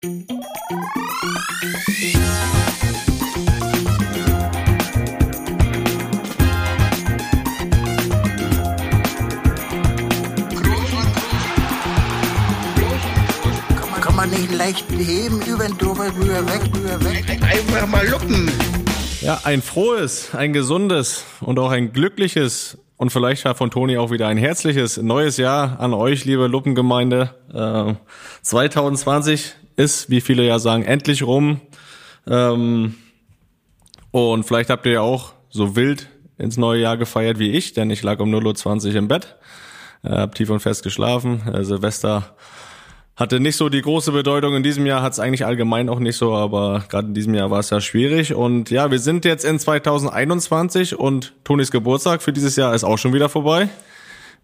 Kann man nicht leicht heben, über den drüber, rüber, weg, rüber, weg. Einfach mal luppen. Ja, ein frohes, ein gesundes und auch ein glückliches und vielleicht ja von Toni auch wieder ein herzliches neues Jahr an euch, liebe Luppengemeinde. Äh, 2020 ist, wie viele ja sagen, endlich rum. Ähm, und vielleicht habt ihr ja auch so wild ins neue Jahr gefeiert wie ich, denn ich lag um 0.20 Uhr im Bett, äh, hab tief und fest geschlafen. Äh, Silvester hatte nicht so die große Bedeutung. In diesem Jahr hat es eigentlich allgemein auch nicht so, aber gerade in diesem Jahr war es ja schwierig. Und ja, wir sind jetzt in 2021 und Tonis Geburtstag für dieses Jahr ist auch schon wieder vorbei.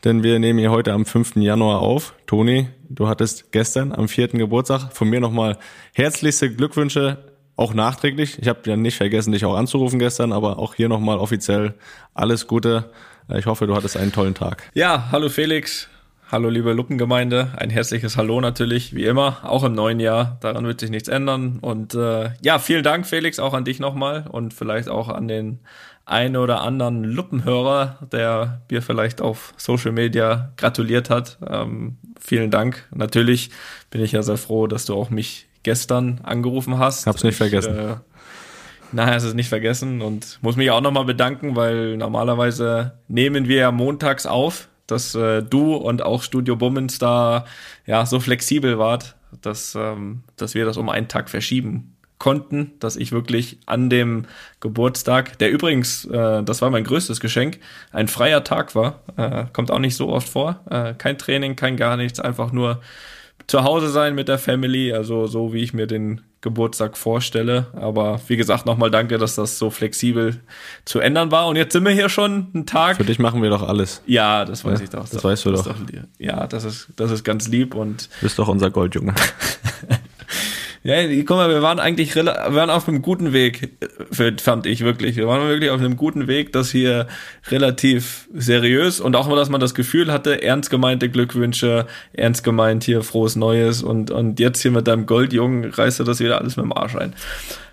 Denn wir nehmen hier heute am 5. Januar auf. Toni, du hattest gestern am 4. Geburtstag. Von mir nochmal herzlichste Glückwünsche, auch nachträglich. Ich habe ja nicht vergessen, dich auch anzurufen gestern, aber auch hier nochmal offiziell alles Gute. Ich hoffe, du hattest einen tollen Tag. Ja, hallo Felix. Hallo liebe Luppengemeinde, ein herzliches Hallo natürlich, wie immer, auch im neuen Jahr. Daran wird sich nichts ändern. Und äh, ja, vielen Dank, Felix, auch an dich nochmal und vielleicht auch an den einen oder anderen Luppenhörer, der mir vielleicht auf Social Media gratuliert hat. Ähm, vielen Dank. Natürlich bin ich ja sehr froh, dass du auch mich gestern angerufen hast. Hab's nicht ich, vergessen. Äh, Nein, es ist nicht vergessen und muss mich auch nochmal bedanken, weil normalerweise nehmen wir ja montags auf, dass äh, du und auch Studio Bummens da ja so flexibel wart, dass, ähm, dass wir das um einen Tag verschieben konnten, dass ich wirklich an dem Geburtstag, der übrigens, äh, das war mein größtes Geschenk, ein freier Tag war, äh, kommt auch nicht so oft vor, äh, kein Training, kein gar nichts, einfach nur zu Hause sein mit der Family, also so wie ich mir den Geburtstag vorstelle. Aber wie gesagt, nochmal danke, dass das so flexibel zu ändern war. Und jetzt sind wir hier schon einen Tag. Für dich machen wir doch alles. Ja, das weiß Ja, ich doch. das weißt du ist doch. Ja, das ist, das ist ganz lieb und Du bist doch unser Goldjunge. ja, guck mal, wir waren eigentlich wir waren auf einem guten Weg, fand ich wirklich. Wir waren wirklich auf einem guten Weg, das hier relativ seriös und auch mal, dass man das Gefühl hatte, ernst gemeinte Glückwünsche, ernst gemeint hier frohes Neues und, und jetzt hier mit deinem Goldjungen reißt du das wieder alles mit dem Arsch ein.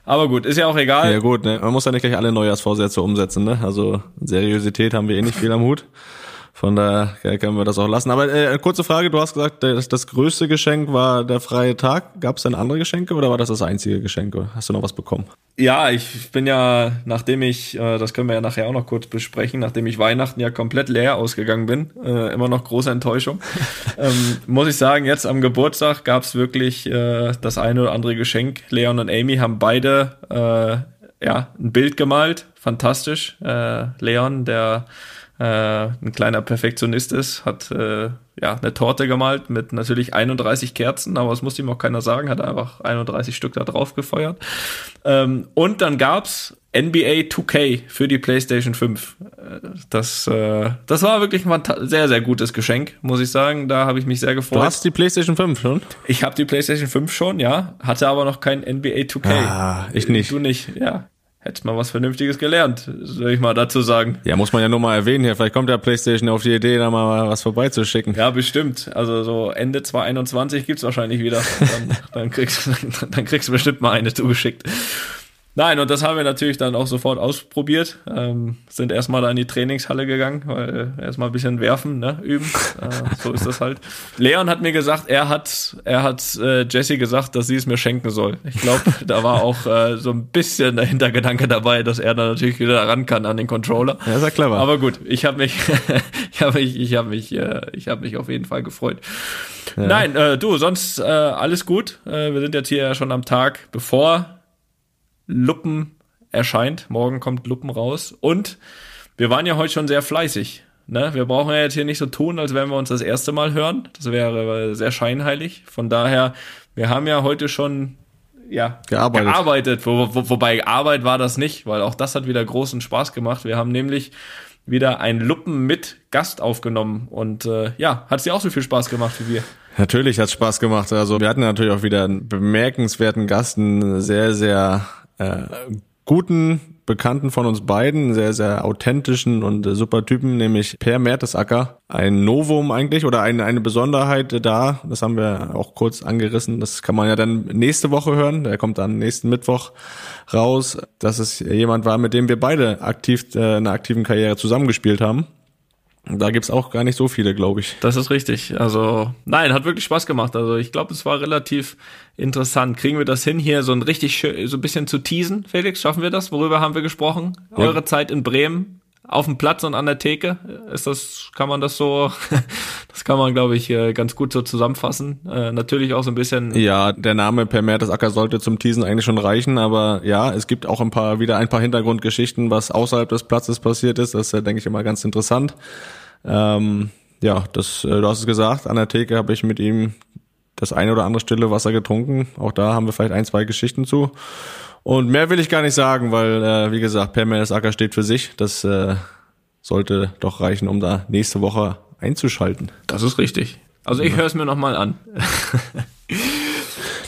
Aber gut, ist ja auch egal. Ja gut, ne? man muss ja nicht gleich alle Neujahrsvorsätze umsetzen, ne? Also Seriosität haben wir eh nicht viel am Hut. Von daher können wir das auch lassen. Aber äh, kurze Frage, du hast gesagt, das, das größte Geschenk war der freie Tag. Gab es denn andere Geschenke oder war das das einzige Geschenk? Hast du noch was bekommen? Ja, ich bin ja, nachdem ich, äh, das können wir ja nachher auch noch kurz besprechen, nachdem ich Weihnachten ja komplett leer ausgegangen bin, äh, immer noch große Enttäuschung, ähm, muss ich sagen, jetzt am Geburtstag gab's wirklich äh, das eine oder andere Geschenk. Leon und Amy haben beide äh, ja ein Bild gemalt, fantastisch. Äh, Leon, der ein kleiner Perfektionist ist, hat äh, ja eine Torte gemalt mit natürlich 31 Kerzen, aber das musste ihm auch keiner sagen, hat einfach 31 Stück da drauf gefeuert. Ähm, und dann gab's NBA 2K für die PlayStation 5. Äh, Das, äh, das war wirklich ein sehr, sehr gutes Geschenk, muss ich sagen. Da habe ich mich sehr gefreut. Du hast die PlayStation 5 schon? ich habe die PlayStation 5 schon, ja, hatte aber noch kein NBA 2K. Ah, ich nicht. Du nicht, ja. Hättest mal was Vernünftiges gelernt, soll ich mal dazu sagen. Ja, muss man ja nur mal erwähnen hier. Vielleicht kommt der PlayStation auf die Idee, da mal was vorbeizuschicken. Ja, bestimmt. Also so Ende 2021 gibt's wahrscheinlich wieder. Dann, dann, kriegst, dann kriegst du bestimmt mal eine zugeschickt. Nein, und das haben wir natürlich dann auch sofort ausprobiert. Ähm, sind erstmal da in die Trainingshalle gegangen, weil äh, erstmal ein bisschen werfen, ne, üben. Äh, so ist das halt. Leon hat mir gesagt, er hat, er hat äh, Jessie gesagt, dass sie es mir schenken soll. Ich glaube, da war auch äh, so ein bisschen der Hintergedanke dabei, dass er dann natürlich wieder ran kann an den Controller. Ja, ist ja clever. Aber gut, ich habe mich, ich habe mich, ich habe mich, äh, ich habe mich auf jeden Fall gefreut. Nein, äh, du, sonst äh, alles gut. Äh, wir sind jetzt hier ja schon am Tag, bevor Luppen erscheint. Morgen kommt Luppen raus und wir waren ja heute schon sehr fleißig. Ne? Wir brauchen ja jetzt hier nicht so tun, als wenn wir uns das erste Mal hören. Das wäre sehr scheinheilig. Von daher, wir haben ja heute schon ja, Gearbeitet. gearbeitet. Wo, wo, wobei Arbeit war das nicht, weil auch das hat wieder großen Spaß gemacht. Wir haben nämlich wieder ein Luppen mit Gast aufgenommen und äh, ja, hat dir auch so viel Spaß gemacht wie wir. Natürlich hat's Spaß gemacht. Also wir hatten natürlich auch wieder einen bemerkenswerten Gast, einen sehr, sehr äh, guten, Bekannten von uns beiden, sehr, sehr authentischen und äh, super Typen, nämlich Per Mertesacker. Ein Novum eigentlich oder eine, eine Besonderheit da, das haben wir auch kurz angerissen, das kann man ja dann nächste Woche hören, der kommt dann nächsten Mittwoch raus, dass es jemand war, mit dem wir beide aktiv äh, in einer aktiven Karriere zusammengespielt haben. Da gibt's auch gar nicht so viele, glaube ich. Das ist richtig. Also, nein, hat wirklich Spaß gemacht. Also, ich glaube, es war relativ interessant. Kriegen wir das hin, hier so ein richtig schön, so ein bisschen zu teasen, Felix? Schaffen wir das? Worüber haben wir gesprochen? Ja. Eure Zeit in Bremen auf dem Platz und an der Theke. Ist das, kann man das so, das kann man, glaube ich, ganz gut so zusammenfassen. Äh, natürlich auch so ein bisschen. Ja, der Name Per Mertesacker sollte zum Teasen eigentlich schon reichen, aber ja, es gibt auch ein paar, wieder ein paar Hintergrundgeschichten, was außerhalb des Platzes passiert ist. Das ist, denke ich, immer ganz interessant. Ähm, ja, das, äh, du hast es gesagt, an der Theke habe ich mit ihm das eine oder andere stille Wasser getrunken. Auch da haben wir vielleicht ein, zwei Geschichten zu. Und mehr will ich gar nicht sagen, weil, äh, wie gesagt, Per Acker steht für sich. Das äh, sollte doch reichen, um da nächste Woche einzuschalten. Das ist richtig. Also ich ja. höre es mir nochmal an.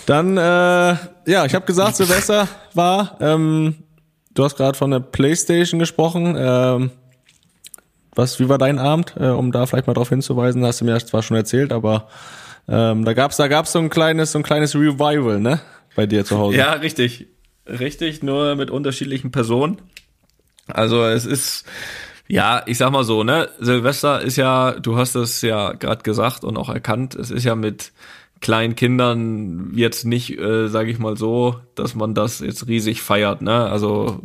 Dann, äh, ja, ich habe gesagt, Silvester war, ähm, du hast gerade von der Playstation gesprochen. Ähm, was, wie war dein Abend, äh, um da vielleicht mal drauf hinzuweisen? Hast du mir zwar schon erzählt, aber ähm, da gab's da gab's so ein kleines, so ein kleines Revival, ne? Bei dir zu Hause. Ja, richtig. Richtig, nur mit unterschiedlichen Personen. Also es ist, ja, ich sag mal so, ne, Silvester ist ja, du hast es ja gerade gesagt und auch erkannt, es ist ja mit kleinen Kindern jetzt nicht, äh, sage ich mal so, dass man das jetzt riesig feiert. Ne? Also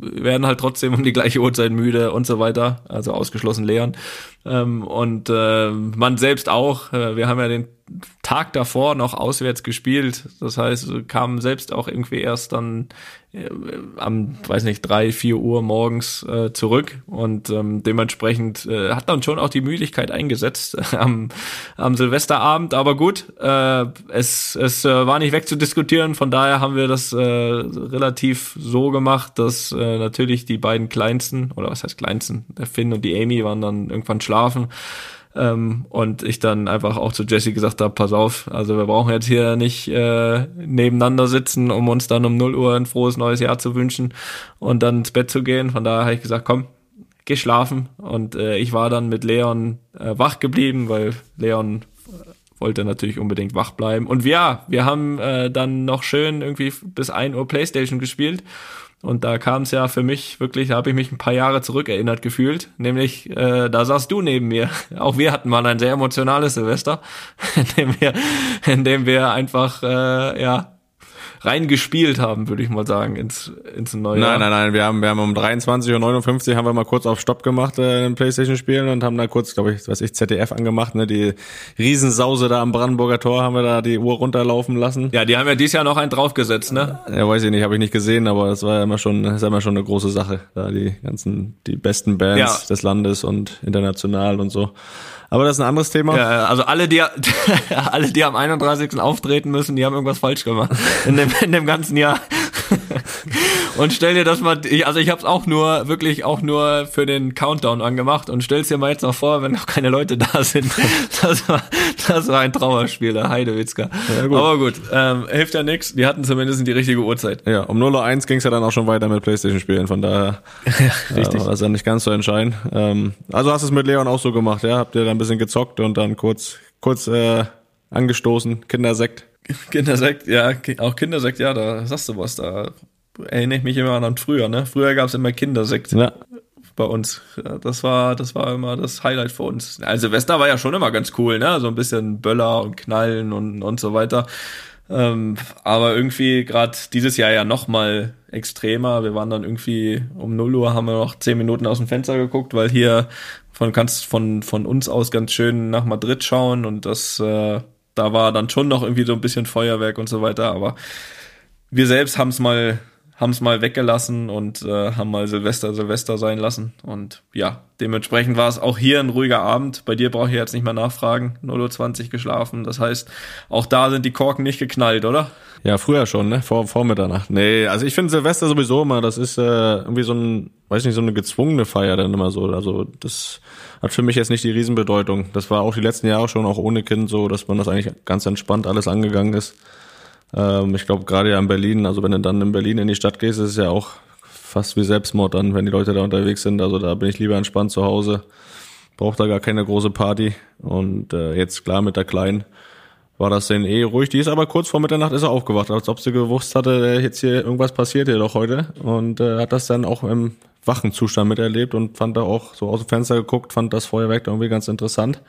werden halt trotzdem um die gleiche Uhrzeit müde und so weiter, also ausgeschlossen lehren. Ähm, und äh, man selbst auch. Äh, wir haben ja den Tag davor noch auswärts gespielt. Das heißt, kam selbst auch irgendwie erst dann äh, am, weiß nicht, drei, vier Uhr morgens äh, zurück und ähm, dementsprechend äh, hat dann schon auch die Müdigkeit eingesetzt am, am Silvesterabend. Aber gut, äh, es, es äh, war nicht wegzudiskutieren. Von daher haben wir das äh, relativ so gemacht, dass äh, natürlich die beiden Kleinsten, oder was heißt Kleinsten, der Finn und die Amy waren dann irgendwann schlafen. Ähm, und ich dann einfach auch zu Jesse gesagt habe, pass auf, also wir brauchen jetzt hier nicht äh, nebeneinander sitzen, um uns dann um 0 Uhr ein frohes neues Jahr zu wünschen und dann ins Bett zu gehen. Von daher habe ich gesagt, komm, geh schlafen. Und äh, ich war dann mit Leon äh, wach geblieben, weil Leon äh, wollte natürlich unbedingt wach bleiben. Und ja, wir haben äh, dann noch schön irgendwie bis 1 Uhr Playstation gespielt und da kam es ja für mich wirklich, da habe ich mich ein paar Jahre zurückerinnert gefühlt. Nämlich, äh, da saß du neben mir. Auch wir hatten mal ein sehr emotionales Silvester, in dem wir, in dem wir einfach äh, ja reingespielt haben, würde ich mal sagen, ins, ins neue. Nein, nein, nein, wir haben, wir haben um 23.59 Uhr haben wir mal kurz auf Stopp gemacht äh, in Playstation spielen und haben da kurz, glaube ich, was ich, ZDF angemacht, ne, die Riesensause da am Brandenburger Tor haben wir da die Uhr runterlaufen lassen. Ja, die haben ja dieses Jahr noch einen draufgesetzt, ne? Ja, weiß ich nicht, habe ich nicht gesehen, aber das war ja immer schon, das ist immer schon eine große Sache, da die ganzen, die besten Bands ja. des Landes und international und so. Aber das ist ein anderes Thema. Ja, also alle, die alle, die am 31. auftreten müssen, die haben irgendwas falsch gemacht in dem, in dem ganzen Jahr. Und stell dir das mal, ich, also ich habe es auch nur, wirklich auch nur für den Countdown angemacht und stell's dir mal jetzt noch vor, wenn noch keine Leute da sind. Das war, das war ein Trauerspiel, der Heidewitzka. Ja, gut. Aber gut, ähm, hilft ja nichts. Die hatten zumindest die richtige Uhrzeit. Ja, um 0.01 Uhr ging's ja dann auch schon weiter mit Playstation-Spielen, von daher ja, richtig. Äh, war das ja nicht ganz so entscheidend. Ähm, also hast du es mit Leon auch so gemacht, ja? Habt ihr dann ein bisschen gezockt und dann kurz, kurz äh, angestoßen, Kindersekt. Kindersekt, ja, auch Kindersekt, ja, da sagst du was, da erinnere ich mich immer an früher, ne? Früher gab es immer Kindersekt. Ja. Bei uns. Das war, das war immer das Highlight für uns. Also Silvester war ja schon immer ganz cool, ne? So ein bisschen Böller und Knallen und, und so weiter. Ähm, aber irgendwie gerade dieses Jahr ja noch mal extremer. Wir waren dann irgendwie um 0 Uhr haben wir noch 10 Minuten aus dem Fenster geguckt, weil hier von kannst von von uns aus ganz schön nach Madrid schauen und das äh, da war dann schon noch irgendwie so ein bisschen Feuerwerk und so weiter, aber wir selbst haben es mal haben es mal weggelassen und äh, haben mal Silvester Silvester sein lassen. Und ja, dementsprechend war es auch hier ein ruhiger Abend. Bei dir brauche ich jetzt nicht mehr nachfragen. 0.20 Uhr geschlafen. Das heißt, auch da sind die Korken nicht geknallt, oder? Ja, früher schon, ne? Vor, vor Mitternacht. Nee, also ich finde Silvester sowieso immer, das ist äh, irgendwie so ein, weiß nicht, so eine gezwungene Feier dann immer so. Also das hat für mich jetzt nicht die Riesenbedeutung. Das war auch die letzten Jahre schon, auch ohne Kind so, dass man das eigentlich ganz entspannt alles angegangen ist. Ähm, ich glaube, gerade ja in Berlin, also wenn du dann in Berlin in die Stadt gehst, ist es ja auch fast wie Selbstmord dann, wenn die Leute da unterwegs sind. Also da bin ich lieber entspannt zu Hause. Braucht da gar keine große Party. Und äh, jetzt klar mit der Kleinen war das denn eh ruhig. Die ist aber kurz vor Mitternacht ist er aufgewacht, als ob sie gewusst hatte, jetzt hier irgendwas passiert hier doch heute. Und äh, hat das dann auch im wachen Zustand miterlebt und fand da auch so aus dem Fenster geguckt, fand das Feuerwerk da irgendwie ganz interessant.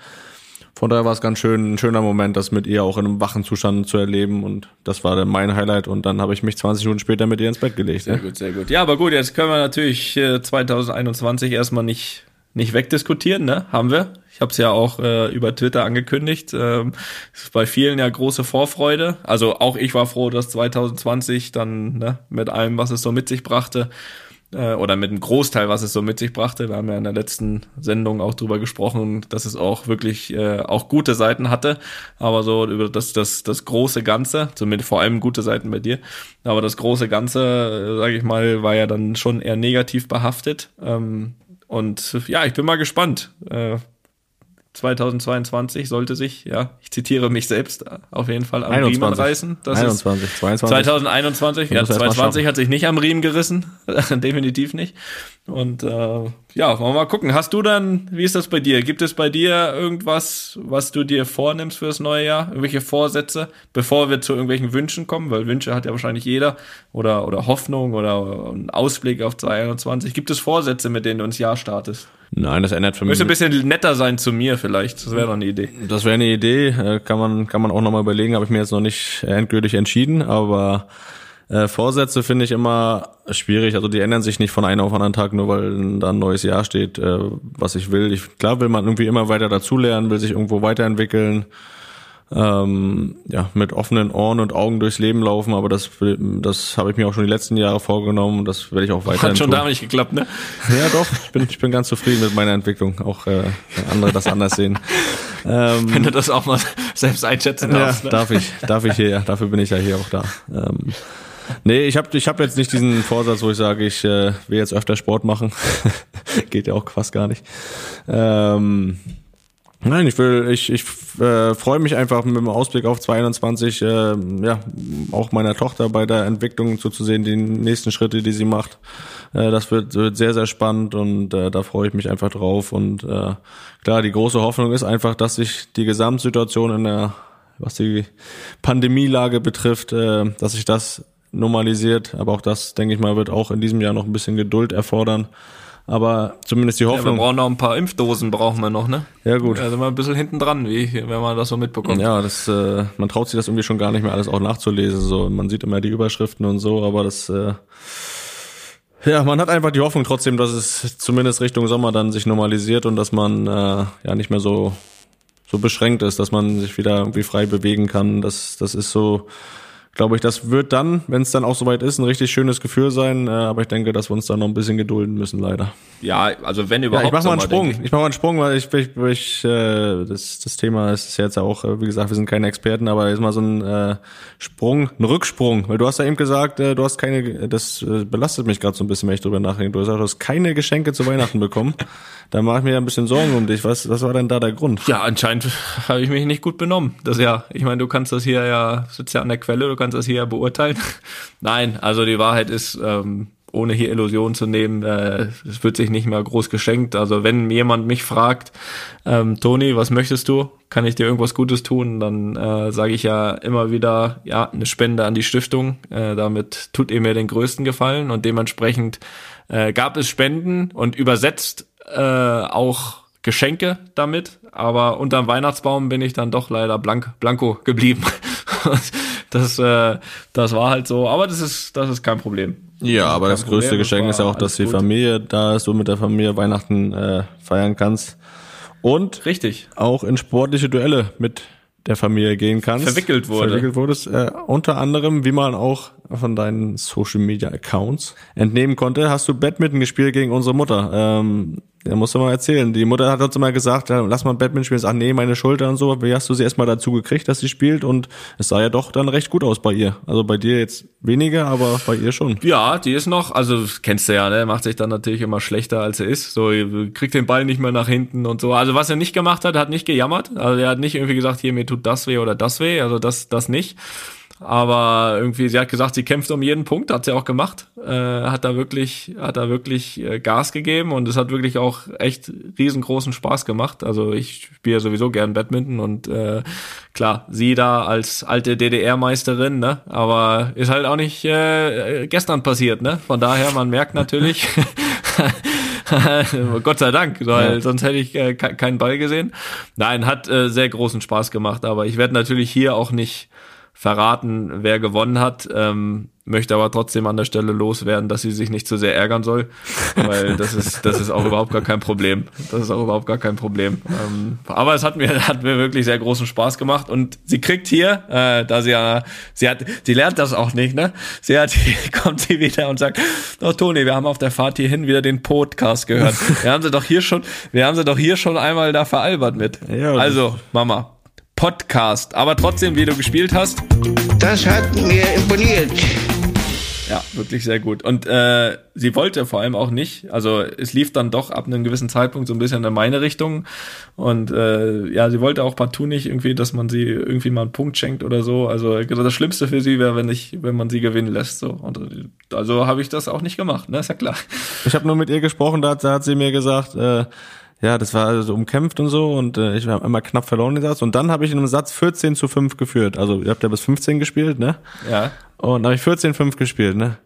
Von daher war es ganz schön, ein schöner Moment, das mit ihr auch in einem wachen Zustand zu erleben und das war dann mein Highlight und dann habe ich mich 20 Minuten später mit ihr ins Bett gelegt. Sehr ja. gut, sehr gut. Ja, aber gut, jetzt können wir natürlich äh, 2021 erstmal nicht nicht wegdiskutieren, ne? Haben wir. Ich habe es ja auch äh, über Twitter angekündigt. Ähm, bei vielen ja große Vorfreude. Also auch ich war froh, dass 2020 dann ne, mit allem, was es so mit sich brachte, äh, oder mit einem Großteil, was es so mit sich brachte. Wir haben ja in der letzten Sendung auch drüber gesprochen, dass es auch wirklich äh, auch gute Seiten hatte, aber so über das das das große Ganze, zumindest vor allem gute Seiten bei dir, aber das große Ganze, äh, sage ich mal, war ja dann schon eher negativ behaftet. Ähm, und ja, ich bin mal gespannt. Äh, 2022 sollte sich, ja, ich zitiere mich selbst, auf jeden Fall am 21. Riemen reißen. Das 21, ist 22. 2021, ja, muss erst mal 2020 schaffen. hat sich nicht am Riemen gerissen, definitiv nicht. Und äh, ja, wollen wir mal gucken. Hast du dann, wie ist das bei dir? Gibt es bei dir irgendwas, was du dir vornimmst fürs neue Jahr? Irgendwelche Vorsätze, bevor wir zu irgendwelchen Wünschen kommen? Weil Wünsche hat ja wahrscheinlich jeder oder, oder Hoffnung oder einen Ausblick auf 2021. Gibt es Vorsätze, mit denen du ins Jahr startest? Nein, das ändert für mich. Müsste ein bisschen netter sein zu mir vielleicht. Das wäre doch eine Idee. Das wäre eine Idee, äh, kann man kann man auch nochmal überlegen, habe ich mir jetzt noch nicht endgültig entschieden, aber äh, Vorsätze finde ich immer schwierig, also die ändern sich nicht von einem auf anderen Tag, nur weil da ein neues Jahr steht, äh, was ich will. Ich, klar will man irgendwie immer weiter dazulernen, will sich irgendwo weiterentwickeln, ähm, ja, mit offenen Ohren und Augen durchs Leben laufen, aber das, das habe ich mir auch schon die letzten Jahre vorgenommen und das werde ich auch weiterhin Hat schon tun. da nicht geklappt, ne? Ja, doch. Ich bin, ich bin ganz zufrieden mit meiner Entwicklung. Auch äh, wenn andere das anders sehen. Ähm, Wenn du das auch mal selbst einschätzen ja, darfst. ne? darf ich, darf ich hier, ja, dafür bin ich ja hier auch da. Ähm, nee, ich habe ich hab jetzt nicht diesen Vorsatz, wo ich sage, ich äh, will jetzt öfter Sport machen. Geht ja auch fast gar nicht. Ähm, Nein, ich will, ich, ich äh, freue mich einfach mit dem Ausblick auf 2021, äh, ja, auch meiner Tochter bei der Entwicklung zuzusehen, die nächsten Schritte, die sie macht. Äh, das wird, wird sehr, sehr spannend und äh, da freue ich mich einfach drauf. Und äh, klar, die große Hoffnung ist einfach, dass sich die Gesamtsituation in der, was die Pandemielage betrifft, äh, dass sich das normalisiert. Aber auch das, denke ich mal, wird auch in diesem Jahr noch ein bisschen Geduld erfordern. Aber zumindest die Ja, wir Hoffnung. brauchen noch ein paar Impfdosen, brauchen wir noch, ne? Ja, gut. Da sind wir ein bisschen hinten dran, wie, wenn man das so mitbekommt. Ja, das, äh, man traut sich das irgendwie schon gar nicht mehr alles auch nachzulesen. So, man sieht immer die Überschriften und so, aber das, äh, ja, man hat einfach die Hoffnung trotzdem, dass es zumindest Richtung Sommer dann sich normalisiert und dass man äh, ja nicht mehr so so beschränkt ist, dass man sich wieder irgendwie frei bewegen kann. Das, das ist so, glaube ich, das wird dann, wenn es dann auch soweit ist, ein richtig schönes Gefühl sein. Äh, aber ich denke, dass wir uns da noch ein bisschen gedulden müssen, leider. Ja, also wenn Ja, überhaupt. ich mach mal einen Sprung. denke Ich. mach mal einen Sprung, weil ich, ich, ich äh, das, das Thema ist jetzt ja auch, äh, wie gesagt, wir sind keine Experten, aber jetzt mal so ein äh, Sprung, ein Rücksprung. Weil du hast ja eben gesagt, äh, du hast keine, das äh, belastet mich gerade so ein bisschen, wenn ich drüber nachdenke. Du hast gesagt, du hast keine Geschenke zu Weihnachten bekommen. da mache ich mir ja ein bisschen Sorgen um dich. Was, was war denn da der Grund? Ja, anscheinend habe ich mich nicht gut benommen. Das ja, ich meine, du kannst das hier ja, sitzt ja an der Quelle, du kannst das hier beurteilen. Nein, also die Wahrheit ist, ähm, ohne hier Illusionen zu nehmen, äh, es wird sich nicht mehr groß geschenkt. Also wenn jemand mich fragt, ähm, Toni, was möchtest du? Kann ich dir irgendwas Gutes tun? Dann äh, sage ich ja immer wieder, ja, eine Spende an die Stiftung. Äh, damit tut ihr mir den größten Gefallen und dementsprechend äh, gab es Spenden und übersetzt äh, auch Geschenke damit, aber unterm Weihnachtsbaum bin ich dann doch leider blank, blanko geblieben. das, äh, das war halt so, aber das ist, das ist kein Problem. Ja, aber Kein das größte Problem, das Geschenk ist ja auch, dass die gut. Familie da ist, du mit der Familie Weihnachten äh, feiern kannst. Und Richtig. auch in sportliche Duelle mit der Familie gehen kannst. Verwickelt wurde. Verwickelt wurdest. Äh, unter anderem, wie man auch von deinen Social Media Accounts entnehmen konnte, hast du Badminton gespielt gegen unsere Mutter. Ähm, da musst du mal erzählen. Die Mutter hat uns immer gesagt, ja, lass mal Badminton spielen. Ach nee, meine Schulter und so. Wie hast du sie erstmal dazu gekriegt, dass sie spielt? Und es sah ja doch dann recht gut aus bei ihr. Also bei dir jetzt weniger, aber bei ihr schon. Ja, die ist noch, also kennst du ja, ne, macht sich dann natürlich immer schlechter als er ist. So, kriegt den Ball nicht mehr nach hinten und so. Also was er nicht gemacht hat, hat nicht gejammert. Also er hat nicht irgendwie gesagt, hier mir tut das weh oder das weh. Also das, das nicht. Aber irgendwie, sie hat gesagt, sie kämpft um jeden Punkt, hat sie auch gemacht, äh, hat da wirklich, hat da wirklich äh, Gas gegeben und es hat wirklich auch echt riesengroßen Spaß gemacht. Also ich spiele sowieso gern Badminton und äh, klar, sie da als alte DDR-Meisterin, ne, aber ist halt auch nicht äh, gestern passiert, ne. Von daher, man merkt natürlich. Gott sei Dank, weil ja. sonst hätte ich äh, keinen Ball gesehen. Nein, hat äh, sehr großen Spaß gemacht, aber ich werde natürlich hier auch nicht verraten, wer gewonnen hat. Ähm, möchte aber trotzdem an der Stelle loswerden, dass sie sich nicht zu sehr ärgern soll, weil das ist das ist auch überhaupt gar kein Problem. Das ist auch überhaupt gar kein Problem. Ähm, aber es hat mir hat mir wirklich sehr großen Spaß gemacht und sie kriegt hier, äh, da sie ja sie hat sie lernt das auch nicht, ne? Sie hat kommt sie wieder und sagt, "Oh Toni, wir haben auf der Fahrt hierhin wieder den Podcast gehört. Wir haben sie doch hier schon, wir haben sie doch hier schon einmal da veralbert mit." Ja, also, Mama, Podcast. Aber trotzdem, wie du gespielt hast. Das hat mir imponiert. Ja, wirklich sehr gut. Und äh, sie wollte vor allem auch nicht, also es lief dann doch ab einem gewissen Zeitpunkt so ein bisschen in meine Richtung. Und äh, ja, sie wollte auch partout nicht irgendwie, dass man sie irgendwie mal einen Punkt schenkt oder so. Also das Schlimmste für sie wäre, wenn ich, wenn man sie gewinnen lässt. So. Und also habe ich das auch nicht gemacht, ne? Ist ja klar. Ich habe nur mit ihr gesprochen, da, da hat sie mir gesagt, äh, ja, das war also umkämpft und so und äh, ich habe immer knapp verloren den Satz und dann habe ich in einem Satz 14 zu 5 geführt. Also ihr habt ja bis 15 gespielt, ne? Ja. Und dann habe ich 14 5 gespielt, ne?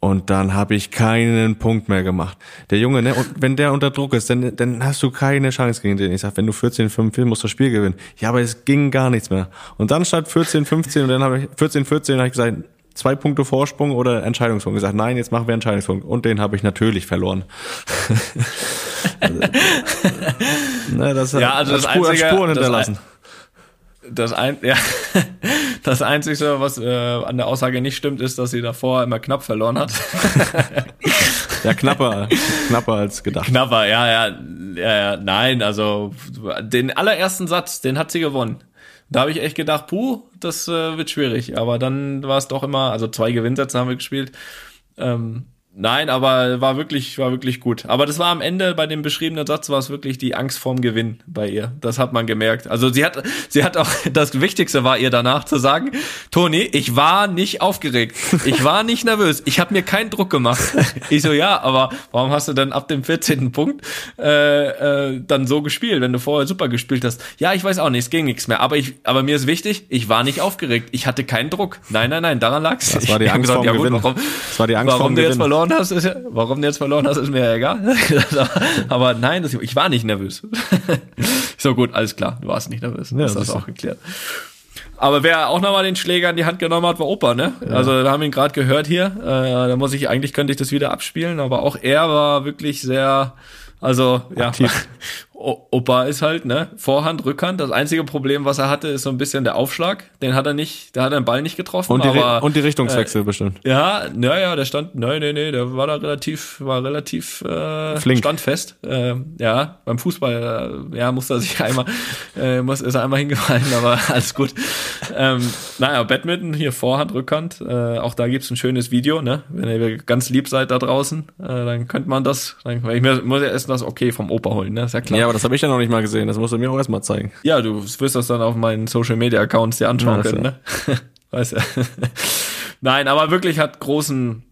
Und dann habe ich keinen Punkt mehr gemacht. Der Junge, ne, und wenn der unter Druck ist, dann, dann hast du keine Chance gegen den. Ich sag, wenn du 14 5 musst du das Spiel gewinnen. Ja, aber es ging gar nichts mehr. Und dann statt 14 15 und dann habe ich 14 14 habe ich gesagt, zwei Punkte Vorsprung oder Entscheidungspunkt. gesagt, nein, jetzt machen wir Entscheidungspunkt. Und den habe ich natürlich verloren. ne, das hat, ja, also das, das Spur, einzige, Spuren hinterlassen. Das, ein, ja, das Einzige, was äh, an der Aussage nicht stimmt, ist, dass sie davor immer knapp verloren hat. ja, knapper, knapper als gedacht. Knapper, ja, ja, ja, ja, nein, also den allerersten Satz, den hat sie gewonnen. Da habe ich echt gedacht, puh, das äh, wird schwierig. Aber dann war es doch immer, also zwei Gewinnsätze haben wir gespielt. Ähm, Nein, aber war wirklich, war wirklich gut. Aber das war am Ende bei dem beschriebenen Satz war es wirklich die Angst vorm Gewinn bei ihr. Das hat man gemerkt. Also sie hat, sie hat auch, das Wichtigste war ihr danach zu sagen, Toni, ich war nicht aufgeregt. Ich war nicht nervös. Ich habe mir keinen Druck gemacht. Ich so, ja, aber warum hast du denn ab dem 14. Punkt äh, äh, dann so gespielt, wenn du vorher super gespielt hast? Ja, ich weiß auch nicht, es ging nichts mehr. Aber ich, aber mir ist wichtig, ich war nicht aufgeregt. Ich hatte keinen Druck. Nein, nein, nein, daran lag's. Das war die Angst gesagt, vorm ja, Gewinn. Warum, das war die Angst warum vorm du jetzt verloren hast, ist ja, warum du jetzt verloren hast, ist mir ja egal. Aber nein, das, ich war nicht nervös. so gut, alles klar, du warst nicht nervös. Ja, das ist auch geklärt. Aber wer auch nochmal den Schläger in die Hand genommen hat, war Opa, ne? Ja. Also wir haben ihn gerade gehört hier. Äh, da muss ich, eigentlich könnte ich das wieder abspielen, aber auch er war wirklich sehr, also ja, Opa ist halt, ne, Vorhand, Rückhand. Das einzige Problem, was er hatte, ist so ein bisschen der Aufschlag. Den hat er nicht, der hat den Ball nicht getroffen. Und die, aber, und die Richtungswechsel äh, bestimmt. Ja, naja, der stand, nein, nee, nee, der war da relativ, war relativ äh, Flink. standfest. Äh, ja, beim Fußball, äh, ja, muss er sich einmal, äh, muss, ist er einmal hingefallen, aber alles gut. Ähm, naja, Badminton, hier Vorhand, Rückhand, äh, auch da gibt's ein schönes Video, ne? Wenn ihr ganz lieb seid da draußen, äh, dann könnte man das, dann, ich muss ja erst das okay vom Opa holen, ne? Ist ja klar. Ja, das habe ich ja noch nicht mal gesehen. Das musst du mir auch erstmal zeigen. Ja, du wirst das dann auf meinen Social Media Accounts dir anschauen ja, können, ne? weißt du. Nein, aber wirklich hat großen,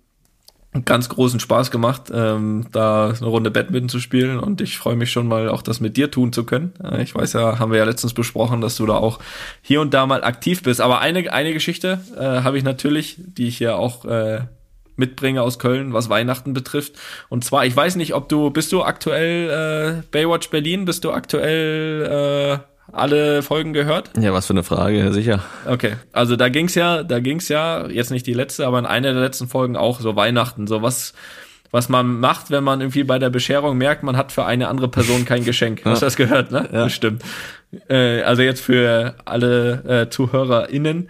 ganz großen Spaß gemacht, ähm, da eine Runde Badminton zu spielen und ich freue mich schon mal auch das mit dir tun zu können. Äh, ich weiß ja, haben wir ja letztens besprochen, dass du da auch hier und da mal aktiv bist. Aber eine, eine Geschichte äh, habe ich natürlich, die ich ja auch äh, mitbringe aus Köln, was Weihnachten betrifft. Und zwar, ich weiß nicht, ob du, bist du aktuell äh, Baywatch Berlin, bist du aktuell äh, alle Folgen gehört? Ja, was für eine Frage, sicher. Okay, also da ging's ja, da ging's ja, jetzt nicht die letzte, aber in einer der letzten Folgen auch so Weihnachten, so was, was man macht, wenn man irgendwie bei der Bescherung merkt, man hat für eine andere Person kein Geschenk. Hast du das gehört, ne? Ja. Bestimmt. Äh, also jetzt für alle äh, ZuhörerInnen.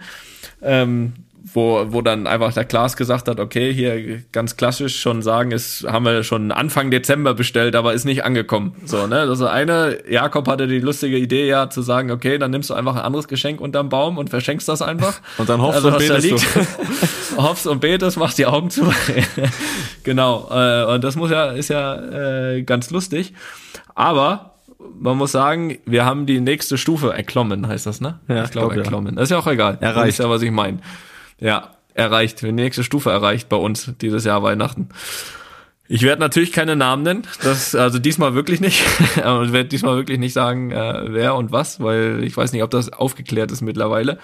Ähm, wo, wo dann einfach der Klaas gesagt hat, okay, hier ganz klassisch schon sagen, ist, haben wir schon Anfang Dezember bestellt, aber ist nicht angekommen. So, ne? Also eine, Jakob hatte die lustige Idee ja zu sagen, okay, dann nimmst du einfach ein anderes Geschenk unterm Baum und verschenkst das einfach. Und dann hoffst also, und betest liegt, du. hoffst und betest, machst die Augen zu. genau. Äh, und das muss ja, ist ja äh, ganz lustig. Aber man muss sagen, wir haben die nächste Stufe erklommen, heißt das, ne? Ja, ich glaube, erklommen. Ja. Das ist ja auch egal. Erreicht. ja, was ich meine. Ja, erreicht, die nächste Stufe erreicht bei uns dieses Jahr Weihnachten. Ich werde natürlich keine Namen nennen, das also diesmal wirklich nicht. Ich werde diesmal wirklich nicht sagen, äh, wer und was, weil ich weiß nicht, ob das aufgeklärt ist mittlerweile.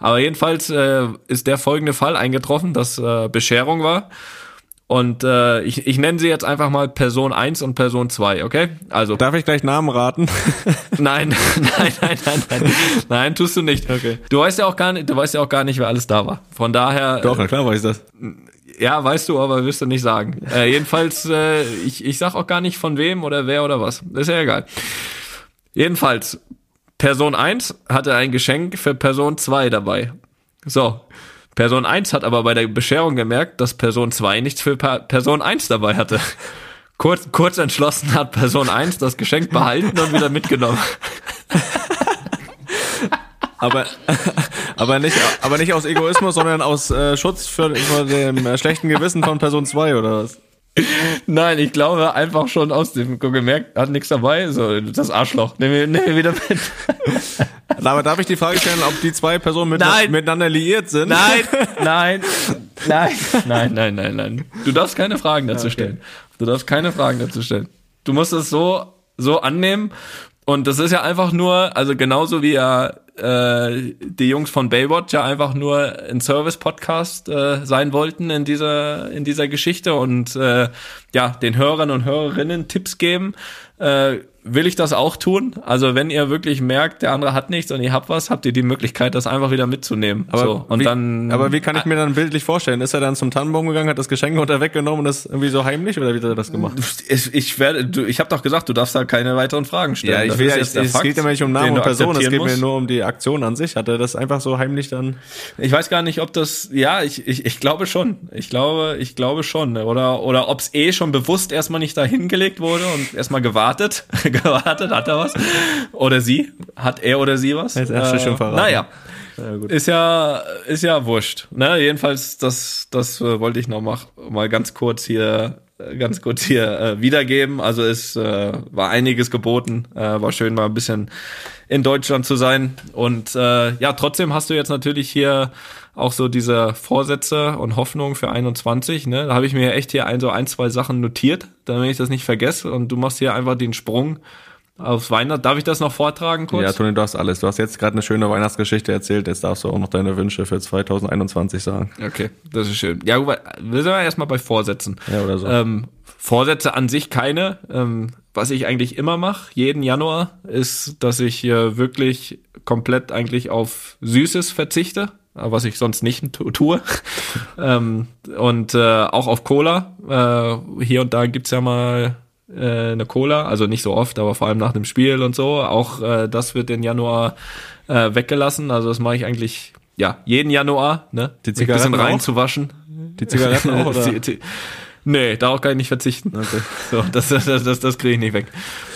Aber jedenfalls äh, ist der folgende Fall eingetroffen, dass äh, Bescherung war. Und äh, ich, ich nenne sie jetzt einfach mal Person 1 und Person 2, okay? Also. Darf ich gleich Namen raten? nein, nein, nein, nein, nein. Nein, tust du nicht. Okay. Du weißt ja auch gar nicht, du weißt ja auch gar nicht, wer alles da war. Von daher. Doch, na klar weiß ich das. Ja, weißt du, aber wirst du nicht sagen. Äh, jedenfalls, äh, ich, ich sag auch gar nicht von wem oder wer oder was. Ist ja egal. Jedenfalls, Person 1 hatte ein Geschenk für Person 2 dabei. So. Person 1 hat aber bei der Bescherung gemerkt, dass Person 2 nichts für pa Person 1 dabei hatte. Kurz, kurz entschlossen hat Person 1 das Geschenk behalten und wieder mitgenommen. aber, aber, nicht, aber nicht aus Egoismus, sondern aus äh, Schutz für, vor dem äh, schlechten Gewissen von Person 2 oder was? Nein, ich glaube einfach schon aus dem gemerkt, hat nichts dabei, so das Arschloch. Nimm mir, nimm mir wieder mit. Aber darf ich die Frage stellen, ob die zwei Personen mit, nein. miteinander liiert sind? Nein, nein, nein, nein, nein, nein, nein. Du darfst keine Fragen dazu okay. stellen. Du darfst keine Fragen dazu stellen. Du musst es so so annehmen und das ist ja einfach nur, also genauso wie ja äh, die Jungs von Baywatch ja einfach nur ein Service-Podcast äh, sein wollten in dieser in dieser Geschichte und äh, ja den Hörern und Hörerinnen Tipps geben. Äh, will ich das auch tun. Also wenn ihr wirklich merkt, der andere hat nichts und ihr habt was, habt ihr die Möglichkeit, das einfach wieder mitzunehmen. Aber so, und wie, dann. Aber wie kann ich mir dann bildlich vorstellen? Ist er dann zum Tannenbaum gegangen, hat das Geschenk unter weggenommen und das irgendwie so heimlich oder wie hat er das gemacht? Ich, ich werde, du, ich habe doch gesagt, du darfst da keine weiteren Fragen stellen. Ja, ich will ja, ich, es Fakt, geht ja nicht um Namen und Person, es geht mir nur um die Aktion an sich. Hat er das einfach so heimlich dann? Ich weiß gar nicht, ob das, ja, ich, ich, ich glaube schon. Ich glaube, ich glaube schon. Oder, oder ob es eh schon bewusst erstmal nicht dahin gelegt wurde und erstmal gewartet, gewartet hat er was. Oder sie. Hat er oder sie was? Jetzt hast du schon verraten. Naja. Ja, ist ja, ist ja wurscht. Ne? Jedenfalls, das, das äh, wollte ich noch mal, mal ganz kurz hier, äh, ganz kurz hier äh, wiedergeben. Also es äh, war einiges geboten. Äh, war schön mal ein bisschen in Deutschland zu sein. Und äh, ja, trotzdem hast du jetzt natürlich hier auch so diese Vorsätze und Hoffnungen für 21. Ne? Da habe ich mir echt hier ein, so ein, zwei Sachen notiert, damit ich das nicht vergesse. Und du machst hier einfach den Sprung aufs Weihnachten. Darf ich das noch vortragen kurz? Ja, Toni, du hast alles. Du hast jetzt gerade eine schöne Weihnachtsgeschichte erzählt. Jetzt darfst du auch noch deine Wünsche für 2021 sagen. Okay, das ist schön. Ja, wir sind ja erstmal bei Vorsätzen. Ja, oder so. Ähm, Vorsätze an sich keine. Ähm, was ich eigentlich immer mache, jeden Januar, ist, dass ich äh, wirklich komplett eigentlich auf Süßes verzichte was ich sonst nicht tue. ähm, und äh, auch auf Cola. Äh, hier und da gibt's ja mal äh, eine Cola, also nicht so oft, aber vor allem nach dem Spiel und so. Auch äh, das wird in Januar äh, weggelassen. Also das mache ich eigentlich ja jeden Januar, ne? Die Zigaretten ein reinzuwaschen. Die Zigaretten auch, oder? Nee, darauf kann ich nicht verzichten. Okay. So, das, das, das, das kriege ich nicht weg.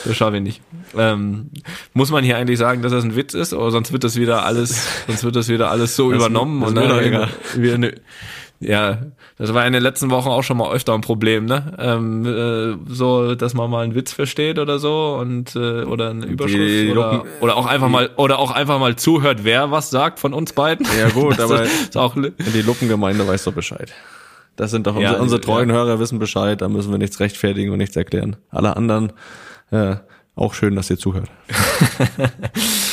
Das schaffe ich nicht. Ähm, muss man hier eigentlich sagen, dass das ein Witz ist, oder sonst wird das wieder alles, sonst wird das wieder alles so das übernommen das und dann wieder, ja, das war in den letzten Wochen auch schon mal öfter ein Problem, ne? Ähm, äh, so, dass man mal einen Witz versteht oder so und äh, oder eine Überschrift oder, oder auch einfach mal oder auch einfach mal zuhört, wer was sagt von uns beiden. Ja gut, aber ist auch die Luppengemeinde weiß doch Bescheid. Das sind doch unsere, ja, unsere treuen ja. Hörer wissen Bescheid, da müssen wir nichts rechtfertigen und nichts erklären. Alle anderen äh, auch schön, dass ihr zuhört.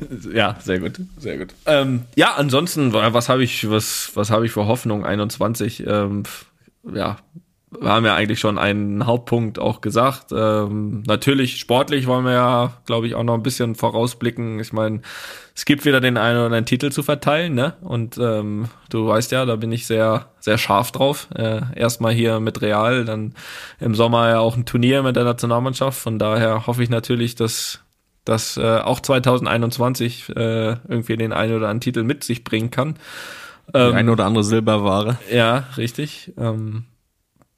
ja, sehr gut, sehr gut. Ähm, ja, ansonsten, was habe ich, was, was habe ich für Hoffnung? 21, ähm, ja, wir haben ja eigentlich schon einen Hauptpunkt auch gesagt. Ähm, natürlich sportlich wollen wir ja, glaube ich, auch noch ein bisschen vorausblicken. Ich meine, es gibt wieder den einen oder anderen Titel zu verteilen, ne? Und ähm, du weißt ja, da bin ich sehr, sehr scharf drauf. Äh, Erstmal hier mit Real, dann im Sommer ja auch ein Turnier mit der Nationalmannschaft. Von daher hoffe ich natürlich, dass dass äh, auch 2021 äh, irgendwie den einen oder anderen Titel mit sich bringen kann. Ähm, Die eine oder andere Silberware. Ja, richtig. Ähm,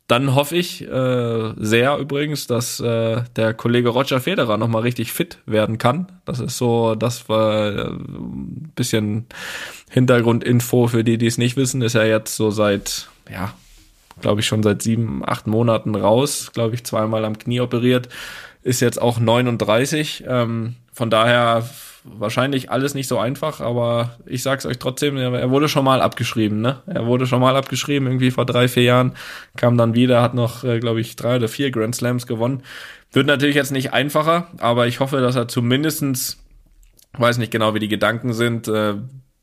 dann hoffe ich äh, sehr übrigens, dass äh, der Kollege Roger Federer nochmal richtig fit werden kann. Das ist so, das war äh, ein bisschen Hintergrundinfo für die, die es nicht wissen, ist er jetzt so seit, ja, glaube ich, schon seit sieben, acht Monaten raus, glaube ich, zweimal am Knie operiert, ist jetzt auch 39. Ähm, von daher wahrscheinlich alles nicht so einfach, aber ich sag's euch trotzdem, er wurde schon mal abgeschrieben, ne? Er wurde schon mal abgeschrieben, irgendwie vor drei, vier Jahren, kam dann wieder, hat noch, äh, glaube ich, drei oder vier Grand Slams gewonnen. Wird natürlich jetzt nicht einfacher, aber ich hoffe, dass er zumindestens, weiß nicht genau, wie die Gedanken sind, äh,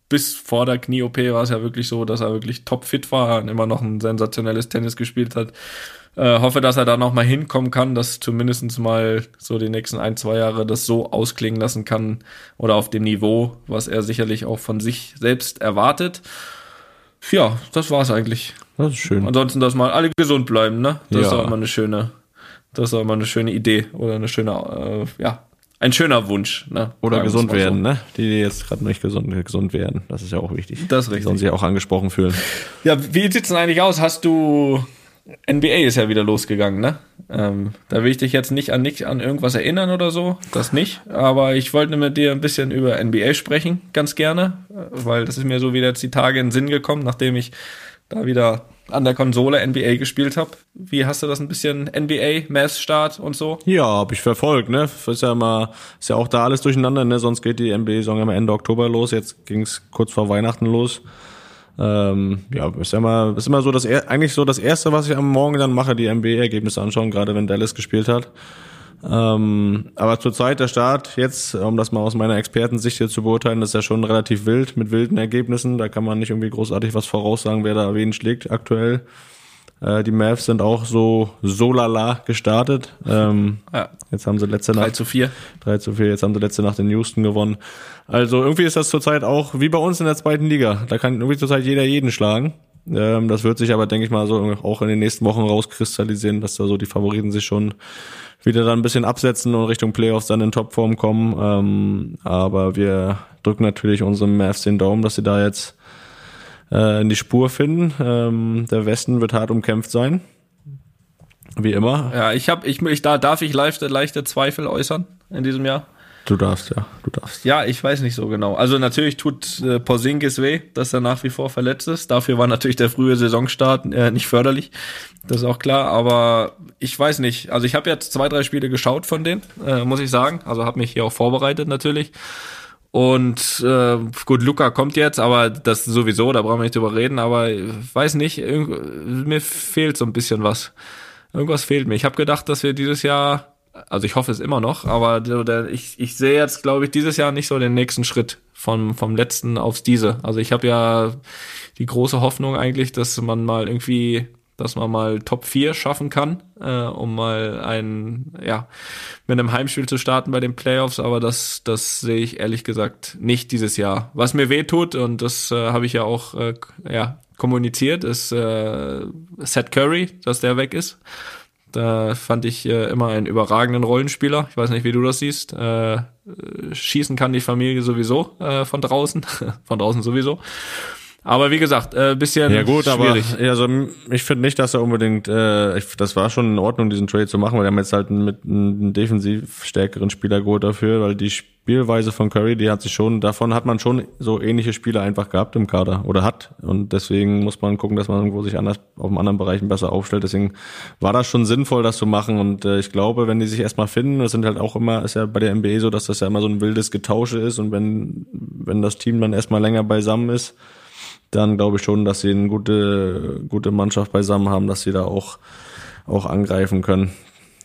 bis vor der Knie-OP war es ja wirklich so, dass er wirklich topfit war und immer noch ein sensationelles Tennis gespielt hat. Äh, hoffe, dass er da noch mal hinkommen kann, dass zumindestens mal so die nächsten ein, zwei Jahre das so ausklingen lassen kann oder auf dem Niveau, was er sicherlich auch von sich selbst erwartet. Ja, das war's eigentlich. Das ist schön. Ansonsten, dass mal alle gesund bleiben, ne? Das Ja. ist auch immer eine schöne, das ist auch immer eine schöne Idee oder eine schöne, äh, ja, ein schöner Wunsch, ne? Oder gesund mal so. werden, ne? Die, die jetzt gerade nicht gesund, gesund werden. Das ist ja auch wichtig. Das ist richtig. sollen sich auch angesprochen fühlen. Ja, wie sieht's denn eigentlich aus? Hast du NBA ist ja wieder losgegangen, ne? Ähm, da will ich dich jetzt nicht an nicht an irgendwas erinnern oder so, das nicht. Aber ich wollte mit dir ein bisschen über NBA sprechen, ganz gerne, äh, weil das ist mir so wieder jetzt die Tage in den Sinn gekommen, nachdem ich da wieder an der Konsole NBA gespielt habe. Wie hast du das ein bisschen NBA, Mavs-Start und so? Ja, hab ich verfolgt, ne? Ist ja mal, ist ja auch da alles durcheinander, ne? Sonst geht die NBA-Saison immer Ende Oktober los. Jetzt ging's kurz vor Weihnachten los. Ähm, ja, ist immer, ist immer so das, eigentlich so das erste, was ich am Morgen dann mache, die NBA-Ergebnisse anschauen, gerade wenn Dallas gespielt hat. Ähm, aber zurzeit der Start jetzt, um das mal aus meiner Expertensicht hier zu beurteilen, ist ja schon relativ wild mit wilden Ergebnissen. Da kann man nicht irgendwie großartig was voraussagen, wer da wen schlägt aktuell. Äh, die Mavs sind auch so so lala gestartet. Ähm, Ja, Jetzt haben sie letzte 3 Nacht zu 4. 3 zu 4, jetzt haben sie letzte Nacht in Houston gewonnen. Also irgendwie ist das zurzeit auch wie bei uns in der zweiten Liga. Da kann irgendwie zurzeit jeder jeden schlagen. Ähm, das wird sich aber, denke ich mal, so auch in den nächsten Wochen rauskristallisieren, dass da so die Favoriten sich schon wieder dann ein bisschen absetzen und Richtung Playoffs dann in Topform kommen. Ähm, aber wir drücken natürlich unserem Mavs den Daumen, dass sie da jetzt äh, in die Spur finden. Ähm, der Westen wird hart umkämpft sein. Wie immer. Ja, ich habe, ich, ich da darf ich leichte, leichte Zweifel äußern in diesem Jahr. Du darfst, ja. Du darfst. Ja, ich weiß nicht so genau. Also natürlich tut äh, Porzingis weh, dass er nach wie vor verletzt ist. Dafür war natürlich der frühe Saisonstart äh, nicht förderlich. Das ist auch klar. Aber ich weiß nicht. Also ich habe jetzt zwei, drei Spiele geschaut von denen, äh, muss ich sagen. Also habe mich hier auch vorbereitet natürlich. Und äh, gut, Luca kommt jetzt, aber das sowieso, da brauchen wir nicht drüber reden. Aber weiß nicht, mir fehlt so ein bisschen was. Irgendwas fehlt mir. Ich habe gedacht, dass wir dieses Jahr, also ich hoffe es immer noch, aber ich, ich sehe jetzt, glaube ich, dieses Jahr nicht so den nächsten Schritt vom, vom letzten aufs diese. Also ich habe ja die große Hoffnung eigentlich, dass man mal irgendwie, dass man mal Top 4 schaffen kann, äh, um mal ein, ja, mit einem Heimspiel zu starten bei den Playoffs, aber das, das sehe ich ehrlich gesagt nicht dieses Jahr. Was mir weh tut, und das äh, habe ich ja auch äh, ja, kommuniziert, ist äh, Seth Curry, dass der weg ist. Da fand ich äh, immer einen überragenden Rollenspieler. Ich weiß nicht, wie du das siehst. Äh, schießen kann die Familie sowieso äh, von draußen, von draußen sowieso. Aber wie gesagt, äh, bisschen Ja gut, schwierig. aber also ich finde nicht, dass er unbedingt, äh, ich, das war schon in Ordnung, diesen Trade zu machen, weil wir haben jetzt halt mit einen defensiv stärkeren Spieler geholt dafür, weil die Spielweise von Curry, die hat sich schon, davon hat man schon so ähnliche Spieler einfach gehabt im Kader oder hat und deswegen muss man gucken, dass man irgendwo sich anders auf einem anderen Bereichen besser aufstellt. Deswegen war das schon sinnvoll, das zu machen und äh, ich glaube, wenn die sich erstmal finden, das sind halt auch immer, ist ja bei der NBA so, dass das ja immer so ein wildes Getausche ist und wenn wenn das Team dann erstmal länger beisammen ist, dann glaube ich schon, dass sie eine gute, gute Mannschaft beisammen haben, dass sie da auch, auch angreifen können.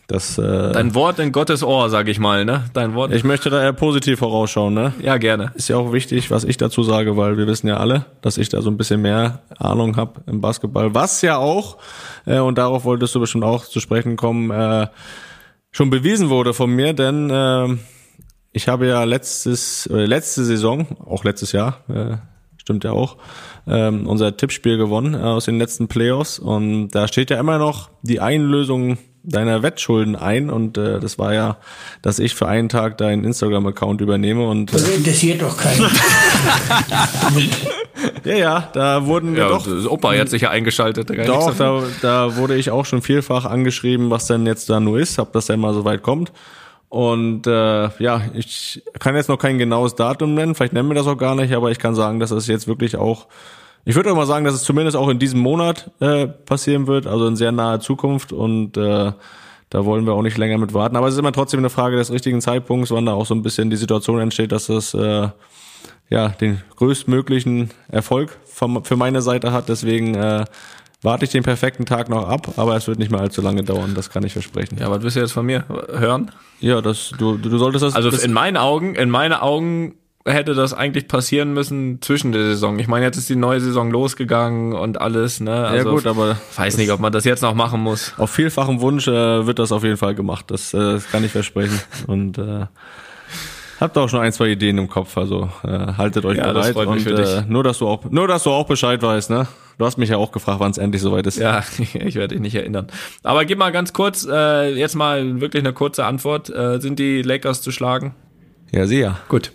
Das, äh, Dein Wort in Gottes Ohr, sag ich mal, ne? Dein Wort. ich möchte da eher positiv vorausschauen, ne? ja, gerne. Ist ja auch wichtig, was ich dazu sage, weil wir wissen ja alle, dass ich da so ein bisschen mehr Ahnung habe im Basketball. Was ja auch, äh, und darauf wolltest du bestimmt auch zu sprechen kommen, äh, schon bewiesen wurde von mir, denn äh, ich habe ja letztes, äh, letzte Saison, auch letztes Jahr, äh, stimmt ja auch, ähm, unser Tippspiel gewonnen äh, aus den letzten Playoffs und da steht ja immer noch die Einlösung deiner Wettschulden ein und äh, das war ja, dass ich für einen Tag deinen Instagram-Account übernehme und äh, Das interessiert doch keinen. ja, ja, da wurden wir Ja, doch das Opa hat sich ja eingeschaltet. da Doch, da, da wurde ich auch schon vielfach angeschrieben, was denn jetzt da nur ist, ob das denn mal so weit kommt. Und äh, ja, ich kann jetzt noch kein genaues Datum nennen, vielleicht nennen wir das auch gar nicht, aber ich kann sagen, dass es jetzt wirklich auch, ich würde auch mal sagen, dass es zumindest auch in diesem Monat äh, passieren wird, also in sehr naher Zukunft und äh, da wollen wir auch nicht länger mit warten. Aber es ist immer trotzdem eine Frage des richtigen Zeitpunkts, wann da auch so ein bisschen die Situation entsteht, dass das äh, ja den größtmöglichen Erfolg für meine Seite hat. Deswegen äh, warte ich den perfekten Tag noch ab, aber es wird nicht mehr allzu lange dauern, das kann ich versprechen. Ja, was willst du jetzt von mir hören? Ja, das du du solltest das Also das, in meinen Augen, in meinen Augen hätte das eigentlich passieren müssen zwischen der Saison. Ich meine, jetzt ist die neue Saison losgegangen und alles, ne? Also, ja gut, aber weiß nicht, ob man das jetzt noch machen muss. auf vielfachen Wunsch äh, wird das auf jeden Fall gemacht. Das, äh, das kann ich versprechen. Und äh, habt auch schon ein, zwei Ideen im Kopf, also äh, haltet euch Ja, das bereit. freut mich und für äh, dich. nur dass du auch nur dass du auch Bescheid weißt, ne? Du hast mich ja auch gefragt, wann es endlich soweit ist. Ja, ich werde dich nicht erinnern. Aber gib mal ganz kurz, äh, jetzt mal wirklich eine kurze Antwort. Äh, sind die Lakers zu schlagen? Ja, sieh ja. Gut.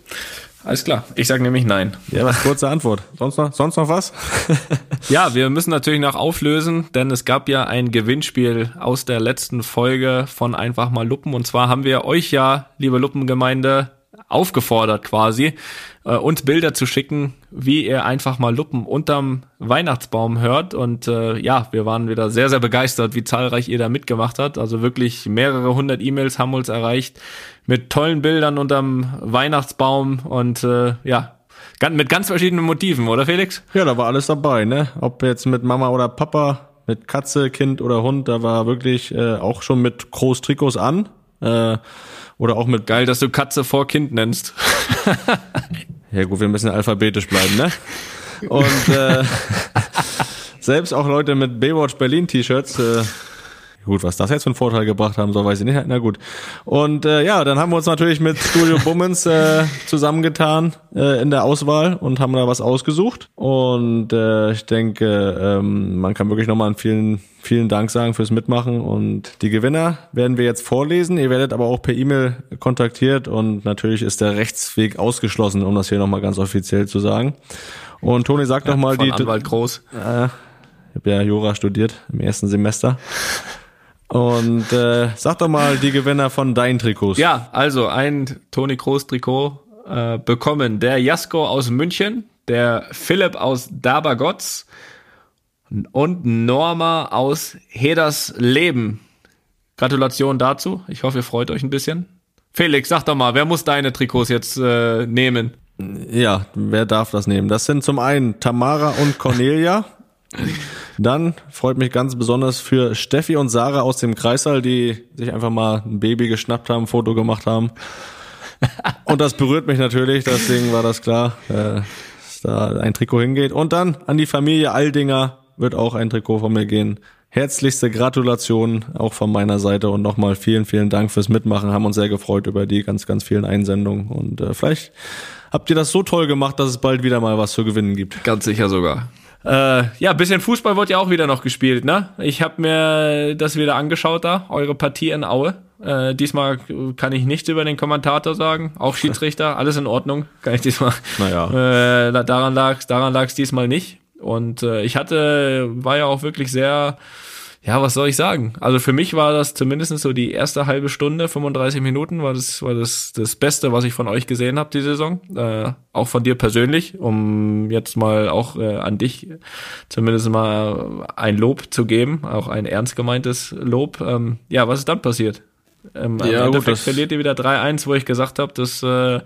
Alles klar. Ich sage nämlich nein. Ja, was kurze Antwort. Sonst noch sonst noch was? Ja, wir müssen natürlich noch auflösen, denn es gab ja ein Gewinnspiel aus der letzten Folge von Einfach mal Luppen. Und zwar haben wir euch ja, liebe Luppengemeinde, aufgefordert quasi, äh, uns Bilder zu schicken, wie ihr einfach mal Luppen unterm Weihnachtsbaum hört. Und äh, ja, wir waren wieder sehr, sehr begeistert, wie zahlreich ihr da mitgemacht habt. Also wirklich mehrere hundert E-Mails haben uns erreicht mit tollen Bildern unterm Weihnachtsbaum und äh, ja, mit ganz verschiedenen Motiven, oder Felix? Ja, da war alles dabei, ne? Ob jetzt mit Mama oder Papa, mit Katze, Kind oder Hund, da war wirklich äh, auch schon mit Großtrikots an. Äh, oder auch mit Geil, dass du Katze vor Kind nennst. Ja gut, wir müssen alphabetisch bleiben, ne? Und äh, selbst auch Leute mit Baywatch Berlin T-Shirts, äh, gut, was das jetzt für einen Vorteil gebracht haben soll, weiß ich nicht. Na gut. Und äh, ja, dann haben wir uns natürlich mit Studio Bummens äh, zusammengetan äh, in der Auswahl und haben da was ausgesucht. Und äh, ich denke, ähm, man kann wirklich nochmal einen vielen, vielen Dank sagen fürs Mitmachen. Und die Gewinner werden wir jetzt vorlesen. Ihr werdet aber auch per E-Mail kontaktiert und natürlich ist der Rechtsweg ausgeschlossen, um das hier nochmal ganz offiziell zu sagen. Und Toni, sag doch mal Von die. Anwalt Groß. Ich habe ja Jura studiert im ersten Semester. Und äh, sag doch mal die Gewinner von deinen Trikots. Ja, also ein Toni Kroos Trikot äh, bekommen der Jasko aus München, der Philipp aus Dabergotz und Norma aus Hedersleben. Gratulation dazu. Ich hoffe, ihr freut euch ein bisschen. Felix, sag doch mal, wer muss deine Trikots jetzt äh, nehmen? Ja, wer darf das nehmen? Das sind zum einen Tamara und Cornelia. Dann freut mich ganz besonders für Steffi und Sarah aus dem Kreissaal, die sich einfach mal ein Baby geschnappt haben, ein Foto gemacht haben. Und das berührt mich natürlich, deswegen war das klar, äh, dass da ein Trikot hingeht. Und dann an die Familie Aldinger wird auch ein Trikot von mir gehen. Herzlichste Gratulation auch von meiner Seite und nochmal vielen, vielen Dank fürs Mitmachen. Haben uns sehr gefreut über die ganz, ganz vielen Einsendungen. Und äh, vielleicht habt ihr das so toll gemacht, dass es bald wieder mal was zu gewinnen gibt. Ganz sicher sogar. Äh, ja, bisschen Fußball wird ja auch wieder noch gespielt, ne? Ich habe mir das wieder angeschaut da, eure Partie in Aue. Äh, diesmal kann ich nichts über den Kommentator sagen, auch Schiedsrichter, alles in Ordnung, kann ich diesmal. Naja. Äh, daran lag's, daran lag's diesmal nicht. Und äh, ich hatte, war ja auch wirklich sehr, ja, was soll ich sagen? Also für mich war das zumindest so die erste halbe Stunde, 35 Minuten, war das, war das das Beste, was ich von euch gesehen habe die Saison. Äh, auch von dir persönlich, um jetzt mal auch äh, an dich zumindest mal ein Lob zu geben, auch ein ernst gemeintes Lob. Ähm, ja, was ist dann passiert? Ähm, Ja, Im gut, Endeffekt das- verliert ihr wieder 3-1, wo ich gesagt habe, das äh,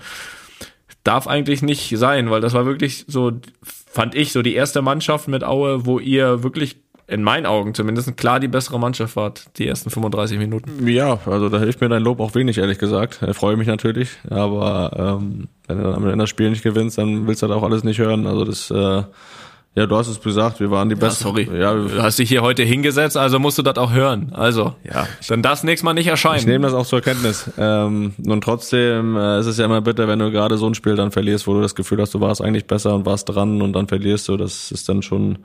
darf eigentlich nicht sein, weil das war wirklich so, fand ich, so die erste Mannschaft mit Aue, wo ihr wirklich in meinen Augen zumindest klar die bessere Mannschaft wart, die ersten 35 Minuten. Ja, also da hilft mir dein Lob auch wenig, ehrlich gesagt. Ich freue mich natürlich, aber ähm, wenn du dann am Ende das Spiel nicht gewinnst, dann willst du das auch alles nicht hören. Also das, äh, ja, du hast es gesagt, wir waren die Ja, besten. sorry. Ja, du hast dich hier heute hingesetzt, also musst du das auch hören. Also, Ja. dann das nächstes Mal nicht erscheinen. ich nehme das auch zur Kenntnis. Ähm, und trotzdem äh, es ist ja immer bitter, wenn du gerade so ein Spiel dann verlierst, wo du das Gefühl hast, du warst eigentlich besser und warst dran und dann verlierst du. Das ist dann schon.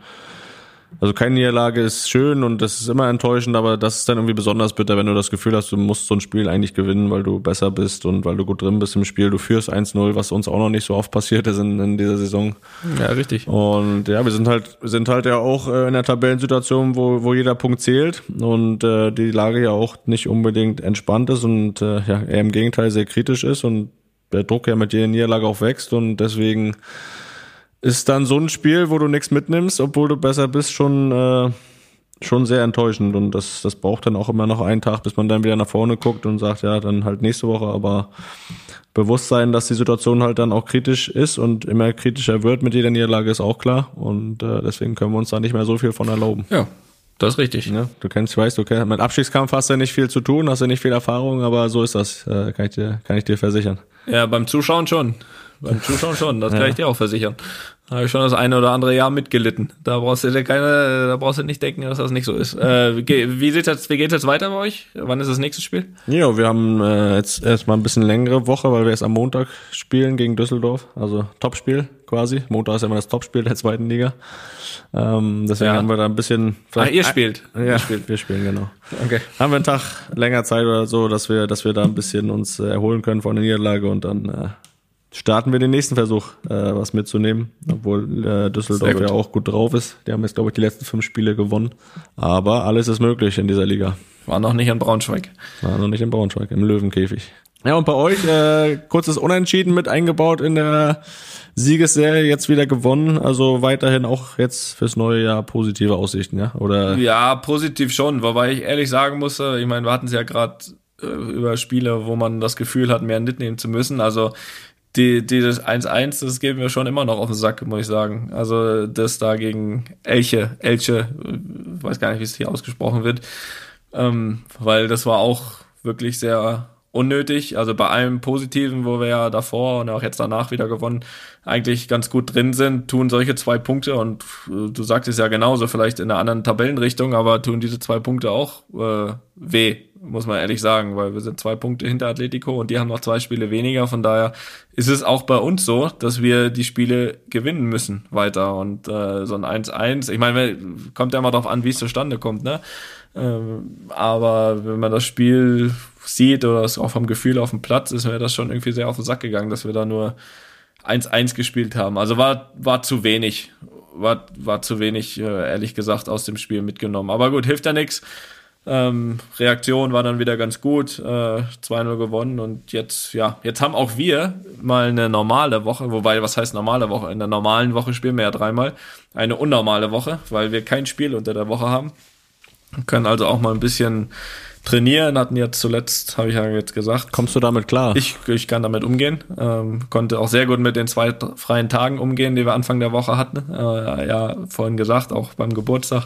Also keine Niederlage ist schön und das ist immer enttäuschend, aber das ist dann irgendwie besonders bitter, wenn du das Gefühl hast, du musst so ein Spiel eigentlich gewinnen, weil du besser bist und weil du gut drin bist im Spiel. Du führst 1-0, was uns auch noch nicht so oft passiert ist in, in dieser Saison. ja, richtig. Und ja, wir sind halt, sind halt ja auch äh, in der Tabellensituation, wo, wo jeder Punkt zählt und äh, die Lage ja auch nicht unbedingt entspannt ist und äh, ja, eher im Gegenteil sehr kritisch ist und der Druck ja mit jeder Niederlage auch wächst und deswegen ist dann so ein Spiel, wo du nichts mitnimmst, obwohl du besser bist, schon äh, schon sehr enttäuschend und das, das braucht dann auch immer noch einen Tag, bis man dann wieder nach vorne guckt und sagt, ja, dann halt nächste Woche, aber bewusst sein, dass die Situation halt dann auch kritisch ist und immer kritischer wird mit jeder Niederlage, ist auch klar und äh, deswegen können wir uns da nicht mehr so viel von erlauben. Ja, das ist richtig. Ne? Du kennst, weißt, du kennst, mit Abstiegskampf hast du ja nicht viel zu tun, hast ja nicht viel Erfahrung, aber so ist das, äh, kann ich dir, kann ich dir versichern. Ja, beim Zuschauen schon. Beim Zuschauen schon, das kann ich dir auch versichern. Da habe ich schon das eine oder andere Jahr mitgelitten. Da brauchst du dir keine, da brauchst du nicht denken, dass das nicht so ist. Äh, wie sieht's jetzt, wie jetzt weiter bei euch? Wann ist das nächste Spiel? Ja, wir haben äh, jetzt erstmal ein bisschen längere Woche, weil wir erst am Montag spielen gegen Düsseldorf. Also Topspiel quasi. Montag ist ja immer das Topspiel der zweiten Liga. Ähm, deswegen Ja. haben wir da ein bisschen. Ah, ihr spielt. Ja, Ihr spielt. wir spielen genau. Okay. Haben wir einen Tag länger Zeit oder so, dass wir, dass wir da ein bisschen uns äh, erholen können von der Niederlage und dann äh, starten wir den nächsten Versuch, äh, was mitzunehmen, obwohl äh, Düsseldorf ja auch gut drauf ist. Die haben jetzt, glaube ich, die letzten fünf Spiele gewonnen. Aber alles ist möglich in dieser Liga. War noch nicht in Braunschweig. War noch nicht in Braunschweig, im Löwenkäfig. Ja, und bei euch, äh, kurzes Unentschieden mit eingebaut in der Siegesserie, jetzt wieder gewonnen. Also weiterhin auch jetzt fürs neue Jahr positive Aussichten, ja? Oder Ja, positiv schon, wobei ich ehrlich sagen muss, äh, ich meine, wir hatten es ja gerade äh, über Spiele, wo man das Gefühl hat, mehr mitnehmen zu müssen. Also die, die das 1-1, das geben wir schon immer noch auf den Sack, muss ich sagen. Also das da gegen Elche, Elche, äh, weiß gar nicht, wie es hier ausgesprochen wird, ähm, weil das war auch wirklich sehr unnötig. Also bei allem Positiven, wo wir ja davor und auch jetzt danach wieder gewonnen, eigentlich ganz gut drin sind, tun solche zwei Punkte und äh, du sagst es ja genauso, vielleicht in einer anderen Tabellenrichtung, aber tun diese zwei Punkte auch äh, weh, muss man ehrlich sagen, weil wir sind zwei Punkte hinter Atletico und die haben noch zwei Spiele weniger. Von daher ist es auch bei uns so, dass wir die Spiele gewinnen müssen weiter und äh, so ein 1-1, ich meine, kommt ja immer darauf an, wie es zustande kommt, ne? Ähm, aber wenn man das Spiel sieht oder es auch vom Gefühl auf dem Platz, ist mir das schon irgendwie sehr auf den Sack gegangen, dass wir da nur 1-1 gespielt haben. Also war, war zu wenig. War, war zu wenig, äh, ehrlich gesagt, aus dem Spiel mitgenommen. Aber gut, hilft ja nichts. Ähm, Reaktion war dann wieder ganz gut, äh, 2-0 gewonnen und jetzt, ja, jetzt haben auch wir mal eine normale Woche, wobei, was heißt normale Woche? In der normalen Woche spielen wir ja dreimal, eine unnormale Woche, weil wir kein Spiel unter der Woche haben. Können also auch mal ein bisschen trainieren, hatten jetzt zuletzt, habe ich ja jetzt gesagt, kommst du damit klar? ich, ich kann damit umgehen. Ähm, konnte auch sehr gut mit den zwei freien Tagen umgehen, die wir Anfang der Woche hatten. Äh, ja, vorhin gesagt, auch beim Geburtstag.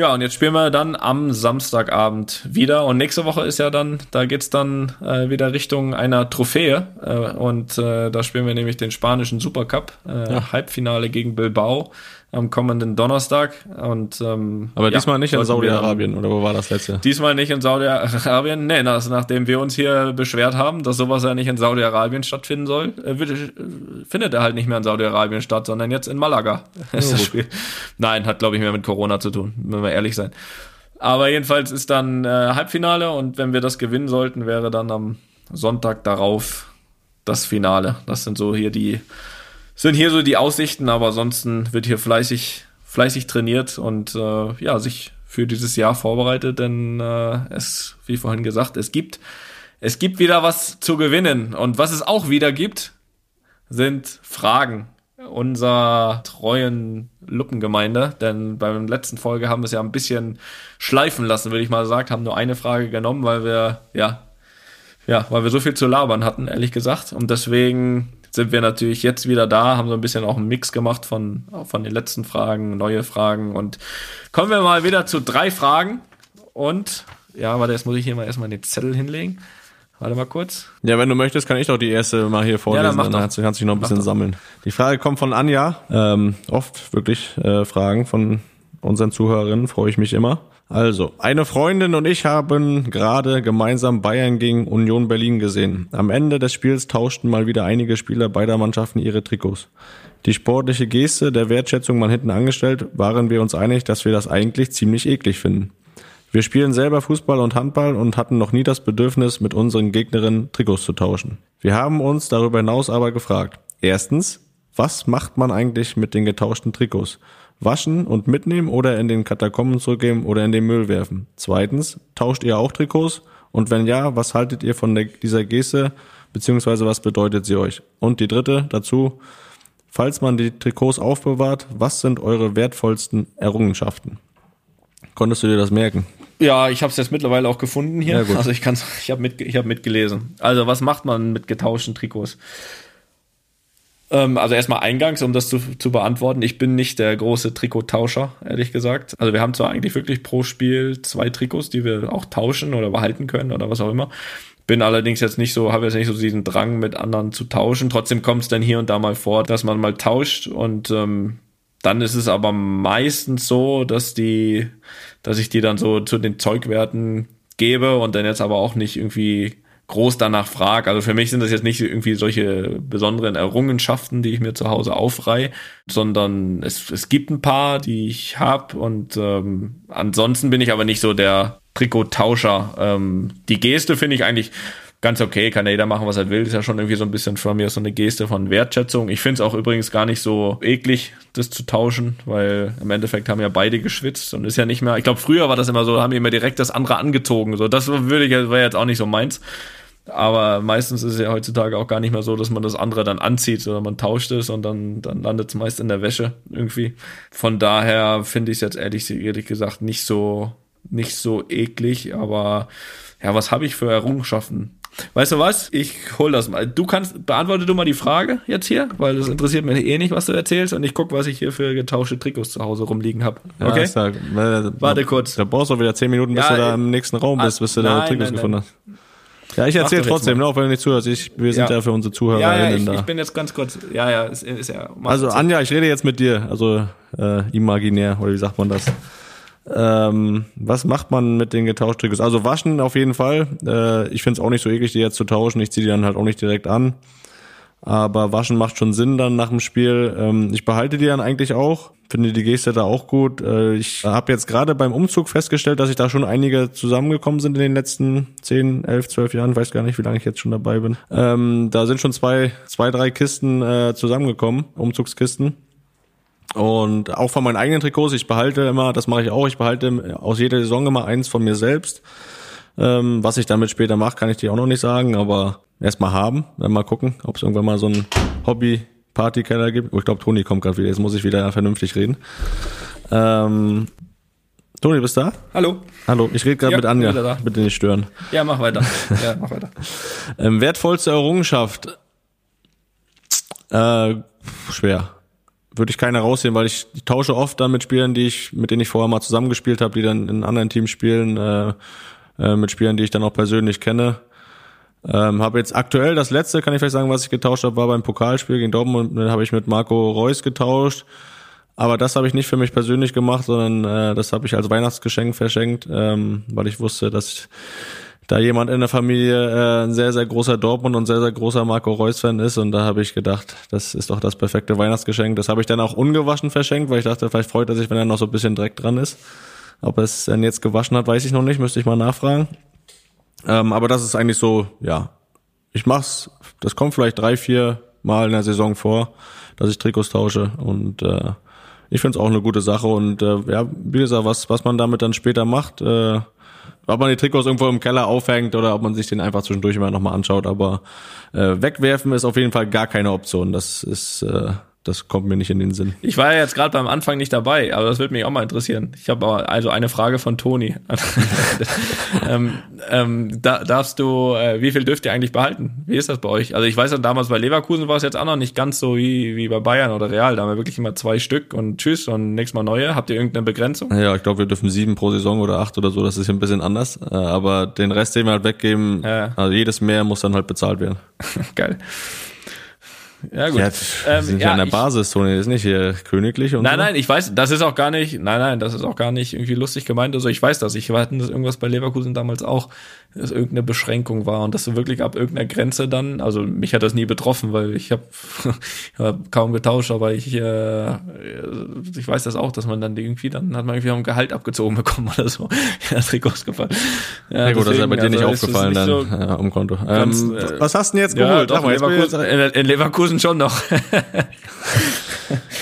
Ja, und jetzt spielen wir dann am Samstagabend wieder. Und nächste Woche ist ja dann, da geht's dann äh, wieder Richtung einer Trophäe. Äh, und äh, da spielen wir nämlich den spanischen Supercup. Äh, Halbfinale gegen Bilbao am kommenden Donnerstag. Und, ähm, Aber ja, diesmal nicht in Saudi-Arabien, oder wo war das letzte? Diesmal nicht in Saudi-Arabien. Nee, das, nachdem wir uns hier beschwert haben, dass sowas ja nicht in Saudi-Arabien stattfinden soll, äh, äh, findet er halt nicht mehr in Saudi-Arabien statt, sondern jetzt in Malaga. ist das Spiel. Nein, hat glaube ich mehr mit Corona zu tun, wenn wir ehrlich sein. Aber jedenfalls ist dann äh, Halbfinale und wenn wir das gewinnen sollten, wäre dann am Sonntag darauf das Finale. Das sind so hier die sind hier so die Aussichten, aber ansonsten wird hier fleißig, fleißig trainiert und äh, ja, sich für dieses Jahr vorbereitet, denn äh, es, wie vorhin gesagt, es gibt, es gibt wieder was zu gewinnen. Und was es auch wieder gibt, sind Fragen unserer treuen Luppengemeinde, denn beim letzten Folge haben wir es ja ein bisschen schleifen lassen, würde ich mal sagen, haben nur eine Frage genommen, weil wir, ja, ja, weil wir so viel zu labern hatten, ehrlich gesagt. Und deswegen sind wir natürlich jetzt wieder da, haben so ein bisschen auch einen Mix gemacht von, von den letzten Fragen, neue Fragen. Und kommen wir mal wieder zu drei Fragen. Und, ja, warte, jetzt muss ich hier mal erstmal den Zettel hinlegen. Warte mal kurz. Ja, wenn du möchtest, kann ich doch die erste mal hier vorlesen. dann mach dann kannst du kannst dich noch ein bisschen sammeln. Die Frage kommt von Anja. Ähm, oft wirklich äh, Fragen von unseren Zuhörerinnen, freue ich mich immer. Also, eine Freundin und ich haben gerade gemeinsam Bayern gegen Union Berlin gesehen. Am Ende des Spiels tauschten mal wieder einige Spieler beider Mannschaften ihre Trikots. Die sportliche Geste der Wertschätzung mal hinten angestellt, waren wir uns einig, dass wir das eigentlich ziemlich eklig finden. Wir spielen selber Fußball und Handball und hatten noch nie das Bedürfnis, mit unseren Gegnerinnen Trikots zu tauschen. Wir haben uns darüber hinaus aber gefragt. Erstens, was macht man eigentlich mit den getauschten Trikots? Waschen und mitnehmen oder in den Katakomben zurückgeben oder in den Müll werfen? Zweitens, tauscht ihr auch Trikots? Und wenn ja, was haltet ihr von der, dieser Geste, beziehungsweise was bedeutet sie euch? Und die dritte dazu, falls man die Trikots aufbewahrt, was sind eure wertvollsten Errungenschaften? Konntest du dir das merken? Ja, ich habe es jetzt mittlerweile auch gefunden hier. Ja, also ich kann's, ich habe mit, ich habe mitgelesen. Also was macht man mit getauschten Trikots? Ähm, also erstmal eingangs, um das zu, zu beantworten. Ich bin nicht der große Trikottauscher, ehrlich gesagt. Also wir haben zwar eigentlich wirklich pro Spiel zwei Trikots, die wir auch tauschen oder behalten können oder was auch immer. Bin allerdings jetzt nicht so, habe jetzt nicht so diesen Drang, mit anderen zu tauschen. Trotzdem kommt es dann hier und da mal vor, dass man mal tauscht und ähm, dann ist es aber meistens so, dass die, dass ich die dann so zu den Zeugwerten gebe und dann jetzt aber auch nicht irgendwie groß danach frage. Also für mich sind das jetzt nicht irgendwie solche besonderen Errungenschaften, die ich mir zu Hause aufreihe, sondern es, es gibt ein paar, die ich habe und ähm, ansonsten bin ich aber nicht so der Trikottauscher. Ähm, die Geste finde ich eigentlich ganz okay, kann ja jeder machen, was er will. Ist ja schon irgendwie so ein bisschen von mir so eine Geste von Wertschätzung. Ich finde es auch übrigens gar nicht so eklig, das zu tauschen, weil im Endeffekt haben ja beide geschwitzt und ist ja nicht mehr. Ich glaube, früher war das immer so, haben die immer direkt das andere angezogen. So, das würde ich wäre jetzt auch nicht so meins. Aber meistens ist es ja heutzutage auch gar nicht mehr so, dass man das andere dann anzieht, sondern man tauscht es und dann, dann landet es meist in der Wäsche irgendwie. Von daher finde ich es jetzt ehrlich, ehrlich gesagt nicht so, nicht so eklig, aber ja, was habe ich für Errungenschaften? Weißt du was? Ich hol das mal. Du kannst, beantworte du mal die Frage jetzt hier, weil das interessiert mich eh nicht, was du erzählst und ich guck, was ich hier für getauschte Trikots zu Hause rumliegen habe. Okay? Ja, ja, äh, Warte kurz. Da brauchst du wieder zehn Minuten, bis Ja, du da äh, im nächsten Raum bist, bis du da Trikots nein, gefunden nein. hast. Ja, ich erzähle trotzdem, ne, auch wenn du nicht zuhörst. Ich, wir sind Ja. ja, für unsere Ja, ZuhörerInnen ja, ich, da. ich bin jetzt ganz kurz. Ja, ja, ist, ist ja. Also. Anja, ich rede jetzt mit dir, also äh, imaginär, oder wie sagt man das? Ähm, was macht man mit den getauschten Trikots? Also waschen auf jeden Fall. Äh, ich finde es auch nicht so eklig, die jetzt zu tauschen. Ich ziehe die dann halt auch nicht direkt an. Aber waschen macht schon Sinn dann nach dem Spiel. Ähm, ich behalte die dann eigentlich auch. Finde die Geste da auch gut. Äh, ich habe jetzt gerade beim Umzug festgestellt, dass ich da schon einige zusammengekommen sind in den letzten 10, 11, 12 Jahren. Weiß gar nicht, wie lange ich jetzt schon dabei bin. Ähm, da sind schon zwei, zwei drei Kisten äh, zusammengekommen, Umzugskisten. Und auch von meinen eigenen Trikots, ich behalte immer, das mache ich auch, ich behalte aus jeder Saison immer eins von mir selbst. Ähm, was ich damit später mache, kann ich dir auch noch nicht sagen, aber erstmal haben, dann mal gucken, ob es irgendwann mal so einen Hobby-Partykeller gibt. Oh, ich glaube, Toni kommt gerade wieder, jetzt muss ich wieder vernünftig reden. Ähm, Toni, bist du da? Hallo. Hallo, ich rede gerade Ja, mit Anja, bitte nicht stören. Ja, mach weiter. Ja, mach weiter. Ähm, wertvollste Errungenschaft? Äh, schwer. Würde ich keine raussehen, weil ich, ich tausche oft dann mit Spielern, die ich, mit denen ich vorher mal zusammengespielt habe, die dann in anderen Teams spielen, äh, äh, mit Spielern, die ich dann auch persönlich kenne. Ähm, habe jetzt aktuell das letzte, kann ich vielleicht sagen, was ich getauscht habe, war beim Pokalspiel gegen Dortmund. Dann habe ich mit Marco Reus getauscht. Aber das habe ich nicht für mich persönlich gemacht, sondern äh, das habe ich als Weihnachtsgeschenk verschenkt, ähm, weil ich wusste, dass da jemand in der Familie äh, ein sehr, sehr großer Dortmund und sehr, sehr großer Marco Reus-Fan ist. Und da habe ich gedacht, das ist doch das perfekte Weihnachtsgeschenk. Das habe ich dann auch ungewaschen verschenkt, weil ich dachte, vielleicht freut er sich, wenn er noch so ein bisschen Dreck dran ist. Ob er es dann jetzt gewaschen hat, weiß ich noch nicht, müsste ich mal nachfragen. Ähm, aber das ist eigentlich so, ja, ich mach's, das kommt vielleicht drei, vier Mal in der Saison vor, dass ich Trikots tausche und äh, ich finde es auch eine gute Sache und äh, ja, wie gesagt, was, was man damit dann später macht, äh, ob man die Trikots irgendwo im Keller aufhängt oder ob man sich den einfach zwischendurch immer nochmal anschaut, aber äh, wegwerfen ist auf jeden Fall gar keine Option. Das ist, äh, das kommt mir nicht in den Sinn. Ich war ja jetzt gerade beim Anfang nicht dabei, aber das würde mich auch mal interessieren. Ich habe aber also eine Frage von Toni. ähm, ähm, da, darfst du, äh, wie viel dürft ihr eigentlich behalten? Wie ist das bei euch? Also ich weiß ja, damals bei Leverkusen war es jetzt auch noch nicht ganz so wie, wie bei Bayern oder Real. Da haben wir wirklich immer zwei Stück und tschüss und nächstes Mal neue. Habt ihr irgendeine Begrenzung? Ja, ich glaube, wir dürfen sieben pro Saison oder acht oder so, das ist hier ein bisschen anders. Äh, aber den Rest, den wir halt weggeben, Ja. also jedes mehr muss dann halt bezahlt werden. Geil. Ja, gut. Wir Ähm, sind ja, ja, an der ich- Basis, Toni, ist nicht hier königlich und Nein, so. nein, ich weiß, das ist auch gar nicht, nein, nein, das ist auch gar nicht irgendwie lustig gemeint. Also ich weiß das. Ich wir hatten das irgendwas bei Leverkusen damals auch, dass irgendeine Beschränkung war und dass du wirklich ab irgendeiner Grenze dann, also mich hat das nie betroffen, weil ich habe hab kaum getauscht, aber ich, äh, ich weiß das auch, dass man dann irgendwie, dann hat man irgendwie auch ein Gehalt abgezogen bekommen oder so. Ja, Trikots gefallen. Ja, Ja, gut, das ist ja bei dir nicht also, es ist aufgefallen nicht dann so- ja, am Konto. ganz, ähm, äh, was hast du denn jetzt Ja, geholt? doch, in, Leverkusen, in, in Leverkusen schon noch.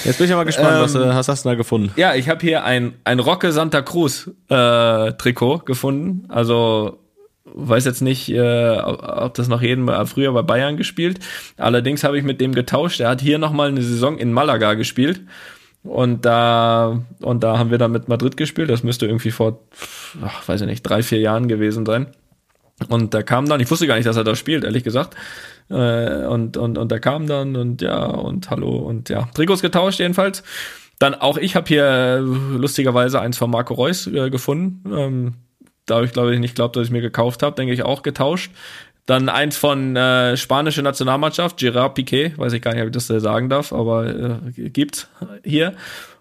jetzt bin ich ja mal gespannt, was, Ähm, äh, was hast du da gefunden? Ja, ich habe hier ein, ein Rocke Santa Cruz äh, Trikot gefunden. Also weiß jetzt nicht, äh, ob das noch jeden äh, früher bei Bayern gespielt. Allerdings habe ich mit dem getauscht. Er hat hier nochmal eine Saison in Malaga gespielt. Und da, und da haben wir dann mit Madrid gespielt. Das müsste irgendwie vor, ach, weiß ich nicht, drei, vier Jahren gewesen sein. Und da kam dann, ich wusste gar nicht, dass er da spielt, ehrlich gesagt. Äh, und, und, und da kam dann und ja, und hallo und ja, Trikots getauscht jedenfalls. Dann auch ich habe hier lustigerweise eins von Marco Reus äh, gefunden. Ähm, da ich glaube ich nicht glaubt, dass ich mir gekauft habe, denke ich auch getauscht. Dann eins von äh, spanische Nationalmannschaft, Gerard Piquet, weiß ich gar nicht, ob ich das sagen darf, aber äh, gibt's hier.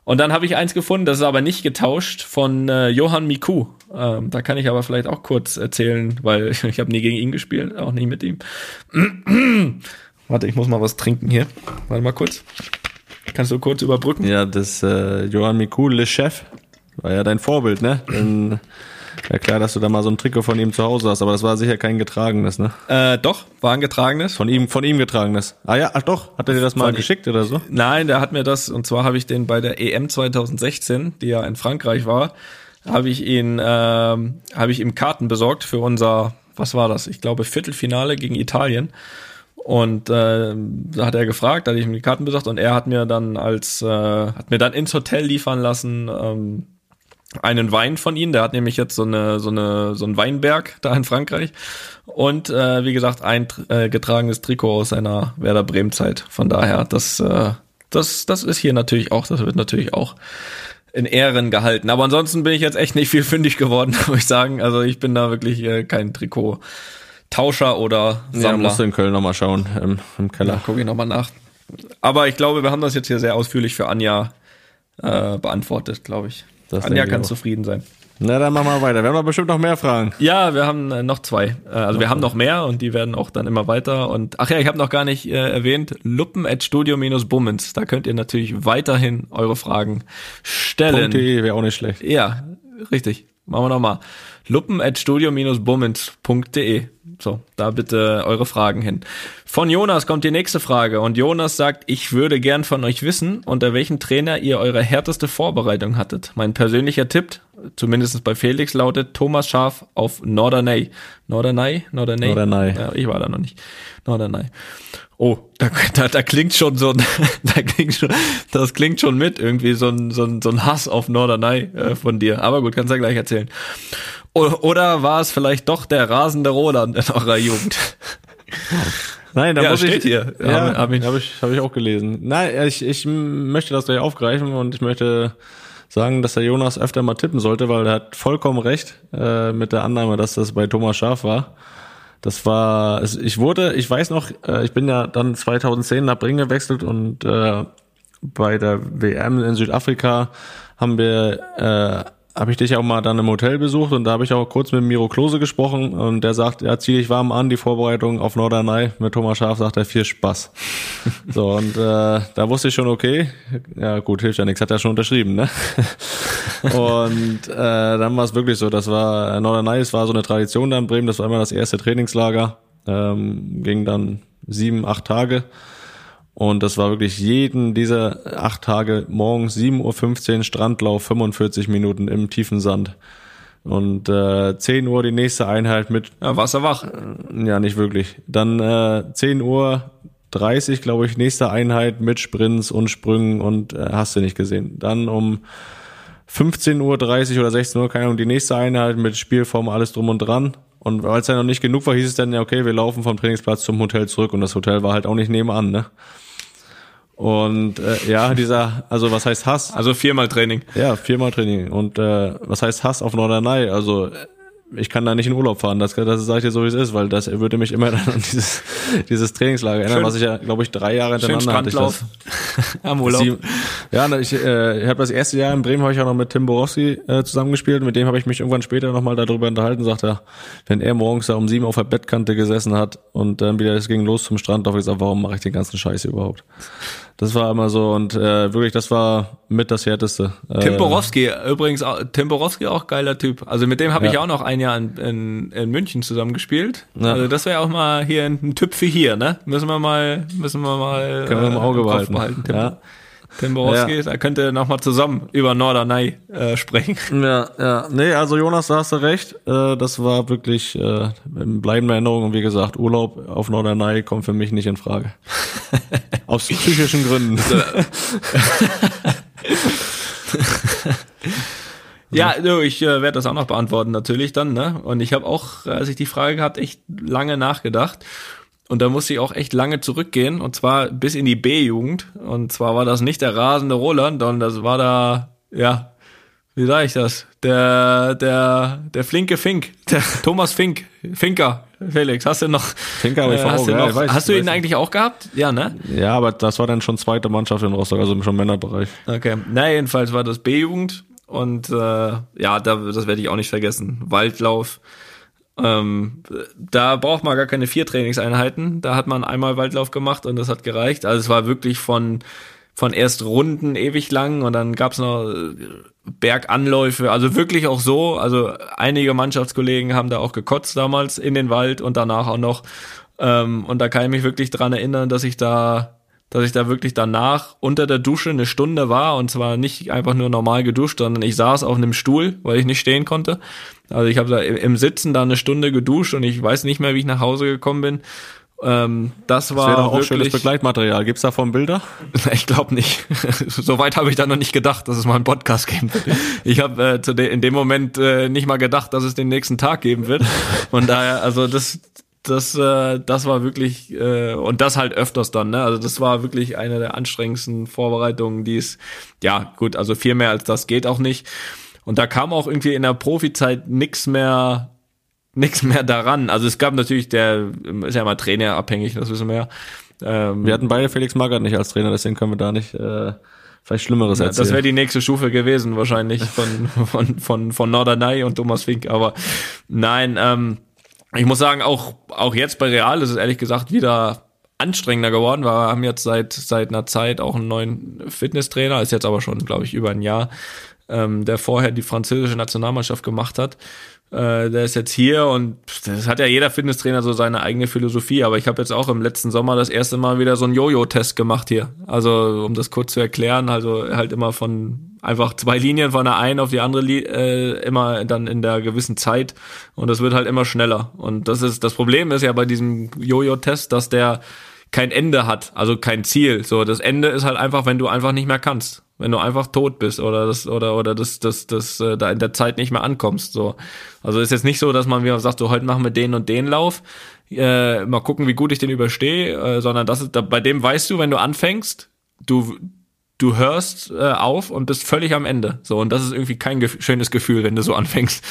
Und dann habe ich eins gefunden, das ist aber nicht getauscht von äh, Johann Miku. Ähm, da kann ich aber vielleicht auch kurz erzählen, weil ich, ich habe nie gegen ihn gespielt, auch nie mit ihm. Warte, ich muss mal was trinken hier. Warte mal kurz. Kannst du kurz überbrücken? Ja, das äh, Johann Miku, Le Chef, war ja dein Vorbild, ne? Dann, ja klar, dass du da mal so ein Trikot von ihm zu Hause hast, aber das war sicher kein getragenes, ne? Äh, doch, war ein getragenes. Von ihm, von ihm getragenes. Ah ja, ach doch, hat er dir das mal Von- geschickt oder so? Nein, der hat mir das, und zwar habe ich den bei der EM 2016, die ja in Frankreich war, habe ich ihn, ähm, habe ich ihm Karten besorgt für unser, was war das? Ich glaube Viertelfinale gegen Italien. Und äh, da hat er gefragt, da hatte ich ihm die Karten besorgt und er hat mir dann als, äh, hat mir dann ins Hotel liefern lassen, ähm, einen Wein von ihm. Der hat nämlich jetzt so eine so eine so einen Weinberg da in Frankreich und äh, wie gesagt ein äh, getragenes Trikot aus seiner Werder Bremen Zeit. Von daher das äh, das das ist hier natürlich auch das wird natürlich auch in Ehren gehalten. Aber ansonsten bin ich jetzt echt nicht viel fündig geworden, muss ich sagen. Also ich bin da wirklich äh, kein Trikot Tauscher oder Ja, Sammler. musst du in Köln nochmal schauen, im, im Keller. Da gucke ich nochmal nach. Aber ich glaube, wir haben das jetzt hier sehr ausführlich für Anja äh, beantwortet, glaube ich. Das Anja kann auch. zufrieden sein. Na, dann machen wir weiter. Wir haben doch bestimmt noch mehr Fragen. Ja, wir haben äh, noch zwei. Äh, also wir haben noch mehr und die werden auch dann immer weiter. Und ach ja, ich habe noch gar nicht äh, erwähnt, luppen.studio-bummens. Da könnt ihr natürlich weiterhin eure Fragen stellen. .de wäre auch nicht schlecht. Ja, richtig. Machen wir nochmal. luppen.studio-bummens.de. So, da bitte eure Fragen hin. Von Jonas kommt die nächste Frage und Jonas sagt, ich würde gern von euch wissen, unter welchem Trainer ihr eure härteste Vorbereitung hattet. Mein persönlicher Tipp, zumindest bei Felix, lautet Thomas Schaf auf Norderney. Norderney? Norderney? Norderney. Ja, ich war da noch nicht. Norderney. Oh, da, da, da klingt schon so ein, da klingt schon, das klingt schon mit irgendwie so ein, so ein, so ein Hass auf Norderney äh, von dir. Aber gut, kannst du ja gleich erzählen. O, oder war es vielleicht doch der rasende Roland in eurer Jugend? Nein, da Ja, muss steht ich, hier. Ja, Hab- habe hab ich, hab ich auch gelesen. Nein, ich, ich möchte das gleich aufgreifen und ich möchte sagen, dass der Jonas öfter mal tippen sollte, weil er hat vollkommen recht äh, mit der Annahme, dass das bei Thomas Schaf war. Das war, ich wurde, ich weiß noch, äh, ich bin ja dann 2010 nach Bringen gewechselt und äh, bei der WM in Südafrika haben wir, äh, habe ich dich auch mal dann im Hotel besucht und da habe ich auch kurz mit Miro Klose gesprochen und der sagt, ja, zieh dich warm an, die Vorbereitung auf Norderney. Mit Thomas Schaf sagt er viel Spaß. so, und äh, da wusste ich schon, okay, ja gut, hilft ja nichts, hat er schon unterschrieben, ne? und äh, dann war es wirklich so, das war Norderney, es war so eine Tradition da in Bremen, das war immer das erste Trainingslager, ähm, ging dann sieben, acht Tage. Und das war wirklich jeden dieser acht Tage morgens 7.15 Uhr Strandlauf, 45 Minuten im tiefen Sand. Und äh, 10 Uhr die nächste Einheit mit, Ja, Wasserwach. ja nicht wirklich. Dann äh, 10 Uhr 30, glaube ich, nächste Einheit mit Sprints und Sprüngen und äh, hast du nicht gesehen. Dann um 15.30 Uhr oder 16 Uhr, keine Ahnung, die nächste Einheit mit Spielform, alles drum und dran. Und weil es ja noch nicht genug war, hieß es dann ja, okay, wir laufen vom Trainingsplatz zum Hotel zurück und das Hotel war halt auch nicht nebenan, ne? Und äh, ja, dieser, also was heißt Hass? Also viermal Training. Ja, viermal Training. Und äh, was heißt Hass auf Norderney? Also äh, ich kann da nicht in Urlaub fahren, das, das sage ich dir so, wie es ist, weil das würde mich immer dann an dieses, dieses Trainingslager erinnern, Schön- was ich ja, glaube ich, drei Jahre hintereinander hatte. Ich das. Am Urlaub. Sie, ja, ich, äh, ich habe das erste Jahr in Bremen habe ich auch noch mit Tim Borowski äh, zusammengespielt. Mit dem habe ich mich irgendwann später nochmal darüber unterhalten. Sagt er, wenn er morgens da um sieben auf der Bettkante gesessen hat und dann wieder es ging los zum Strand, habe ich gesagt, warum mache ich den ganzen Scheiß überhaupt? Das war immer so und äh, wirklich, das war mit das härteste. Äh, Tim Borowski, übrigens, Tim Borowski auch geiler Typ. Also mit dem habe ich Ja. auch noch ein Jahr in, in, in München zusammen gespielt. Ja. Also das wäre auch mal hier ein, Typ für hier, ne? Müssen wir mal, müssen wir mal Können wir im Auge Kopf behalten. Tim, Ja. Tim Borowski, Ja. da könnt ihr noch mal zusammen über Norderney äh, sprechen. Ja, ja. Nee, also Jonas, da hast du recht. Äh, das war wirklich äh, in bleibender Erinnerung. Und wie gesagt, Urlaub auf Norderney kommt für mich nicht in Frage. Aus psychischen Gründen. Ja, du, ich äh, werde das auch noch beantworten natürlich dann, ne? Und ich habe auch, als ich die Frage gehabt, echt lange nachgedacht. Und da musste ich auch echt lange zurückgehen, und zwar bis in die B-Jugend. Und zwar war das nicht der rasende Roland, sondern das war da, ja, wie sage ich das? Der, der, der flinke Fink, der Thomas Fink, Finker. Felix, hast du noch? Ich äh, hast du, ja, noch, ich weiß, hast du ihn weiß. eigentlich auch gehabt? Ja, ne? Ja, aber das war dann schon zweite Mannschaft in Rostock, also schon Männerbereich. Okay. Na, jedenfalls war das B-Jugend und äh, ja, da, das werde ich auch nicht vergessen. Waldlauf. Ähm, da braucht man gar keine vier Trainingseinheiten. Da hat man einmal Waldlauf gemacht und das hat gereicht. Also es war wirklich von von erst Runden ewig lang und dann gab's noch äh, Berganläufe, also wirklich auch so. Also einige Mannschaftskollegen haben da auch gekotzt damals in den Wald und danach auch noch. Ähm, und da kann ich mich wirklich dran erinnern, dass ich da dass ich da wirklich danach unter der Dusche eine Stunde war und zwar nicht einfach nur normal geduscht, sondern ich saß auf einem Stuhl, weil ich nicht stehen konnte. Also ich habe da im im Sitzen da eine Stunde geduscht und ich weiß nicht mehr, wie ich nach Hause gekommen bin. Ähm, das Das war doch auch schönes wirklich, Begleitmaterial. Gibt's davon Bilder? ich glaube nicht. Soweit habe ich da noch nicht gedacht, dass es mal einen Podcast geben wird. Ich habe äh, zu de in dem Moment äh, nicht mal gedacht, dass es den nächsten Tag geben wird. Von daher, also das, das, äh, das war wirklich äh, und das halt öfters dann. Ne? Also das war wirklich eine der anstrengendsten Vorbereitungen, die es. Ja, gut, also viel mehr als das geht auch nicht. Und da kam auch irgendwie in der Profizeit nix mehr nix mehr daran. Also es gab natürlich, der ist ja immer trainerabhängig, das wissen wir ja. Ähm, Wir hatten beide Felix Magath nicht als Trainer, deswegen können wir da nicht äh, vielleicht Schlimmeres erzählen. das wäre die nächste Stufe gewesen, wahrscheinlich von, von, von, von Norderney und Thomas Fink. Aber nein, ähm, ich muss sagen, auch, auch jetzt bei Real ist es ehrlich gesagt wieder anstrengender geworden, weil wir haben jetzt seit, seit einer Zeit auch einen neuen Fitnesstrainer, ist jetzt aber schon, glaube ich, über ein Jahr, ähm, der vorher die französische Nationalmannschaft gemacht hat. Äh, der ist jetzt hier und das hat ja jeder Fitnesstrainer so seine eigene Philosophie, aber ich habe jetzt auch im letzten Sommer das erste Mal wieder so einen Jojo-Test gemacht hier. Also um das kurz zu erklären, also halt immer von einfach zwei Linien von der einen auf die andere äh, immer dann in der gewissen Zeit und das wird halt immer schneller. Und das ist das Problem ist ja bei diesem Jojo-Test, dass der kein Ende hat, also kein Ziel. So, das Ende ist halt einfach, wenn du einfach nicht mehr kannst, wenn du einfach tot bist oder das oder oder das das das äh, da in der Zeit nicht mehr ankommst. So, also ist jetzt nicht so, dass man wieder sagt, so heute machen wir den und den Lauf, äh, mal gucken, wie gut ich den überstehe, äh, sondern das ist, da, bei dem weißt du, wenn du anfängst, du du hörst äh, auf und bist völlig am Ende. So und das ist irgendwie kein gef schönes Gefühl, wenn du so anfängst.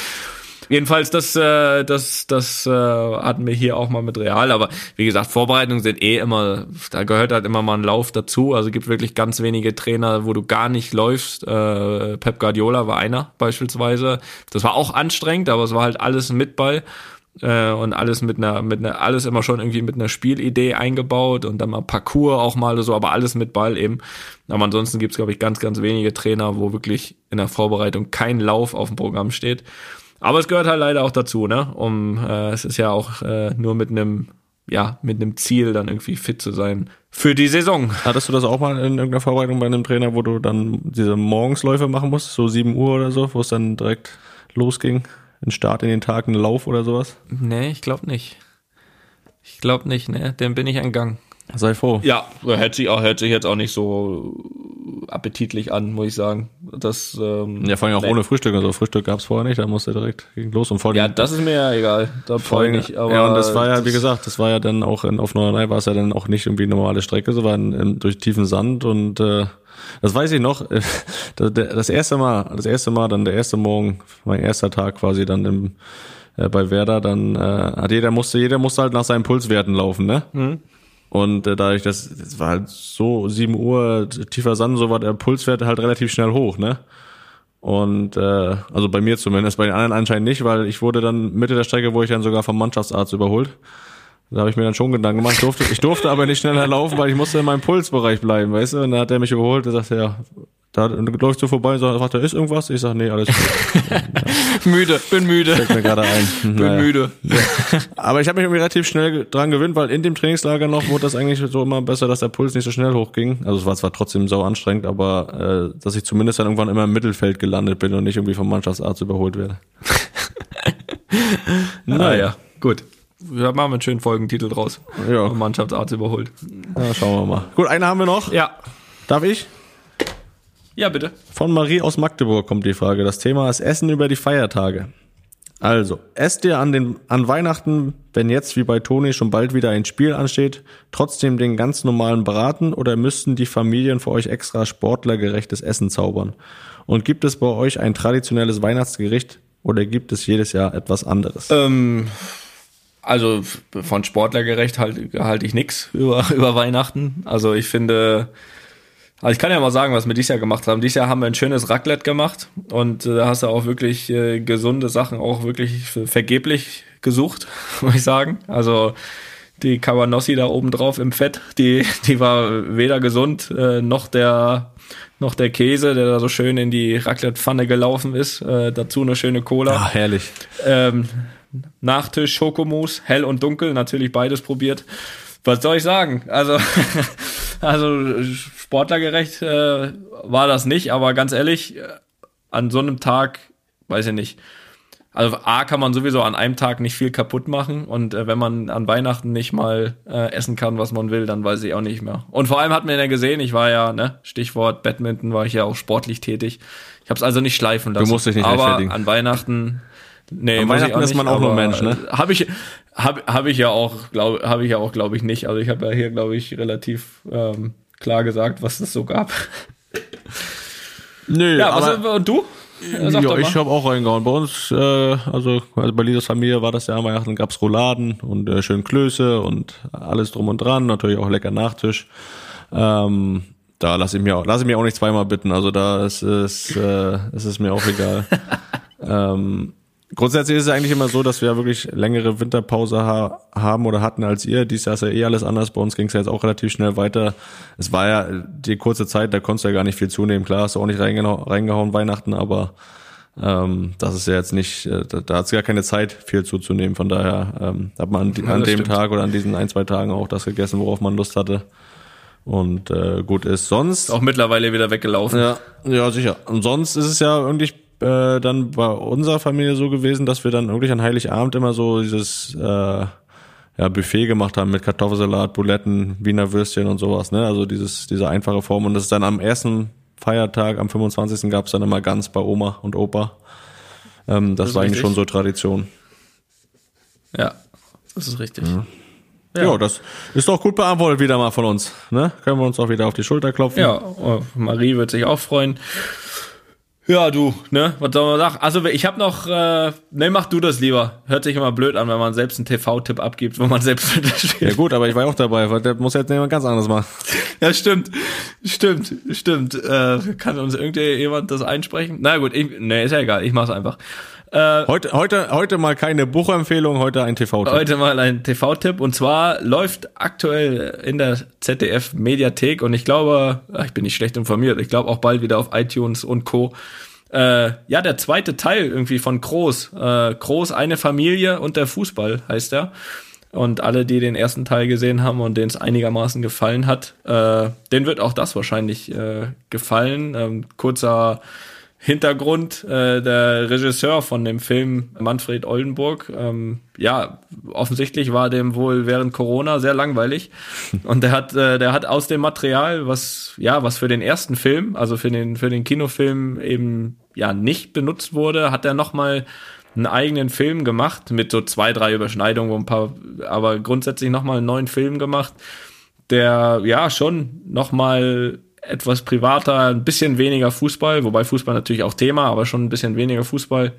Jedenfalls, das, äh, das, das äh, hatten wir hier auch mal mit Real. Aber wie gesagt, Vorbereitungen sind eh immer, da gehört halt immer mal ein Lauf dazu. Also gibt wirklich ganz wenige Trainer, wo du gar nicht läufst. Äh, Pep Guardiola war einer beispielsweise. Das war auch anstrengend, aber es war halt alles mit Ball äh, und alles mit einer, mit einer, alles immer schon irgendwie mit einer Spielidee eingebaut und dann mal Parcours auch mal so, aber alles mit Ball eben. Aber ansonsten gibt's glaube ich, ganz, ganz wenige Trainer, wo wirklich in der Vorbereitung kein Lauf auf dem Programm steht. Aber es gehört halt leider auch dazu, ne? Um äh, es ist ja auch äh, nur mit einem ja mit einem Ziel dann irgendwie fit zu sein für die Saison. Hattest du das auch mal in irgendeiner Vorbereitung bei einem Trainer, wo du dann diese Morgensläufe machen musst, so 7 Uhr oder so, wo es dann direkt losging? Ein Start in den Tag, ein Lauf oder sowas? Nee, ich glaube nicht. Ich glaube nicht, ne? Dem bin ich entgangen. Sei froh. Ja, hört sich auch hört sich jetzt auch nicht so appetitlich an, muss ich sagen. Das ähm, Ja, vor allem auch nee. ohne Frühstück. Also Frühstück gab's vorher nicht, da musste direkt ging los und vor Ja, das ist mir ja egal. Da vor ich allem- nicht. Aber ja, und das war ja, wie gesagt, das war ja dann auch in, auf Norderney war es ja dann auch nicht irgendwie normale Strecke, so war in, in, durch tiefen Sand und äh, das weiß ich noch. äh, Das, erste Mal, das erste Mal, dann der erste Morgen, mein erster Tag quasi dann im äh, bei Werder, dann äh, hat jeder musste, jeder musste halt nach seinen Pulswerten laufen, ne? Und äh, dadurch, dass es war halt so 7 Uhr tiefer Sand, so war der Pulswert halt relativ schnell hoch, ne? Und äh, also bei mir zumindest, bei den anderen anscheinend nicht, weil ich wurde dann Mitte der Strecke, wo ich dann sogar vom Mannschaftsarzt überholt. Da habe ich mir dann schon Gedanken gemacht. Ich durfte, ich durfte aber nicht schneller laufen, weil ich musste in meinem Pulsbereich bleiben, weißt du? Und dann hat er mich überholt, der sagte, ja, da läufst du vorbei und sagt, fragt er, ist irgendwas? Ich sag, nee, alles gut. müde, bin müde. Fällt mir gerade ein. Bin Naja. müde. Aber ich habe mich irgendwie relativ schnell dran gewöhnt, weil in dem Trainingslager noch wurde das eigentlich so immer besser, dass der Puls nicht so schnell hochging. Also es war zwar trotzdem sau anstrengend, aber äh, dass ich zumindest dann irgendwann immer im Mittelfeld gelandet bin und nicht irgendwie vom Mannschaftsarzt überholt werde. Naja, gut. Wir machen einen schönen Folgentitel draus. Ja. Mannschaftsarzt überholt. Ja, schauen wir mal. Gut, eine haben wir noch. Ja. Darf ich? Ja, bitte. Von Marie aus Magdeburg kommt die Frage. Das Thema ist Essen über die Feiertage. Also, esst ihr an, den, an Weihnachten, wenn jetzt wie bei Toni schon bald wieder ein Spiel ansteht, trotzdem den ganz normalen Braten oder müssten die Familien für euch extra sportlergerechtes Essen zaubern? Und gibt es bei euch ein traditionelles Weihnachtsgericht oder gibt es jedes Jahr etwas anderes? Ähm, also von sportlergerecht halte halt ich nix über, über Weihnachten. Also ich finde, also ich kann ja mal sagen, was wir dieses Jahr gemacht haben. Dieses Jahr haben wir ein schönes Raclette gemacht und äh, da hast du auch wirklich äh, gesunde Sachen auch wirklich vergeblich gesucht, muss ich sagen. Also die Kawanossi da oben drauf im Fett, die, die war weder gesund, äh, noch der noch der Käse, der da so schön in die Raclette-Pfanne gelaufen ist. Äh, dazu eine schöne Cola. Ah, herrlich. Ähm, Nachtisch, Schokomousse, hell und dunkel, natürlich beides probiert. Was soll ich sagen? Also, also sportlergerecht äh, war das nicht, aber ganz ehrlich, äh, an so einem Tag, weiß ich nicht. Also A kann man sowieso an einem Tag nicht viel kaputt machen und äh, wenn man an Weihnachten nicht mal äh, essen kann, was man will, dann weiß ich auch nicht mehr. Und vor allem hat man ja gesehen, ich war ja, ne, Stichwort Badminton, war ich ja auch sportlich tätig. Ich habe es also nicht schleifen lassen. Du musst dich nicht aber rechtfertigen. an Weihnachten Nee, An Weihnachten ist man auch nur Mensch, ne? Habe ich habe hab ich ja auch glaube habe ich ja auch glaube ich nicht. Also ich habe ja hier glaube ich relativ ähm, klar gesagt, was es so gab. Nö, Ja, was, aber, und du? Ja, sag ja, ich habe auch reingehauen. Bei uns, äh, also, also bei Lisas Familie war das ja an Weihnachten, gab's Rouladen und äh, schön Klöße und alles drum und dran, natürlich auch lecker Nachtisch. Ähm, da lasse ich mir auch, lasse ich mir auch nicht zweimal bitten. Also da ist es, äh, ist es mir auch egal. ähm, grundsätzlich ist es eigentlich immer so, dass wir wirklich längere Winterpause ha haben oder hatten als ihr. Dies Jahr ist ja eh alles anders. Bei uns ging es ja jetzt auch relativ schnell weiter. Es war ja die kurze Zeit, da konntest du ja gar nicht viel zunehmen. Klar, hast du auch nicht reingehauen, reingehauen Weihnachten, aber ähm, das ist ja jetzt nicht, äh, da, da hat es gar keine Zeit, viel zuzunehmen. Von daher ähm, hat man an, an dem stimmt. Tag oder an diesen ein, zwei Tagen auch das gegessen, worauf man Lust hatte. Und äh, gut ist. Sonst Auch mittlerweile wieder weggelaufen. ja, ja, sicher. Und sonst ist es ja irgendwie äh, dann bei unserer Familie so gewesen, dass wir dann wirklich an Heiligabend immer so dieses äh, ja, Buffet gemacht haben mit Kartoffelsalat, Buletten, Wiener Würstchen und sowas, ne? Also dieses, diese einfache Form. Und das ist dann am ersten Feiertag, am 25. gab's dann immer ganz bei Oma und Opa. Ähm, das, ist war eigentlich richtig. schon so Tradition. Ja, das ist richtig. Ja. das ist doch gut beantwortet wieder mal von uns. Ne? Können wir uns auch wieder auf die Schulter klopfen. Ja, Marie wird sich auch freuen. Ja, du, ne? Was soll man sagen? Also ich habe noch, äh, ne, mach du das lieber. Hört sich immer blöd an, wenn man selbst einen TV-Tipp abgibt, wo man selbst Ja mitspielt. gut, aber ich war ja auch dabei, weil der muss jetzt jemand ganz anderes machen. Ja, stimmt, stimmt, stimmt. Äh, kann uns irgendjemand das einsprechen? Na gut, ich, ne, ist ja egal, ich mach's einfach. Heute, heute, heute mal keine Buchempfehlung, heute ein TV-Tipp. Heute mal ein TV-Tipp und zwar läuft aktuell in der ZDF Mediathek und ich glaube, ich bin nicht schlecht informiert, ich glaube auch bald wieder auf iTunes und Co. Äh, ja, der zweite Teil irgendwie von Groß. Äh, Groß, eine Familie und der Fußball heißt er. Und alle, die den ersten Teil gesehen haben und denen es einigermaßen gefallen hat, äh, denen wird auch das wahrscheinlich äh, gefallen. Ähm, kurzer Hintergrund, äh, der Regisseur von dem Film Manfred Oldenburg, ähm, ja, offensichtlich war dem wohl während Corona sehr langweilig. Und der hat, äh, der hat aus dem Material, was, ja, was für den ersten Film, also für den, für den Kinofilm eben, ja, nicht benutzt wurde, hat er nochmal einen eigenen Film gemacht mit so zwei, drei Überschneidungen, wo ein paar, aber grundsätzlich nochmal einen neuen Film gemacht, der, ja, schon nochmal etwas privater, ein bisschen weniger Fußball, wobei Fußball natürlich auch Thema, aber schon ein bisschen weniger Fußball.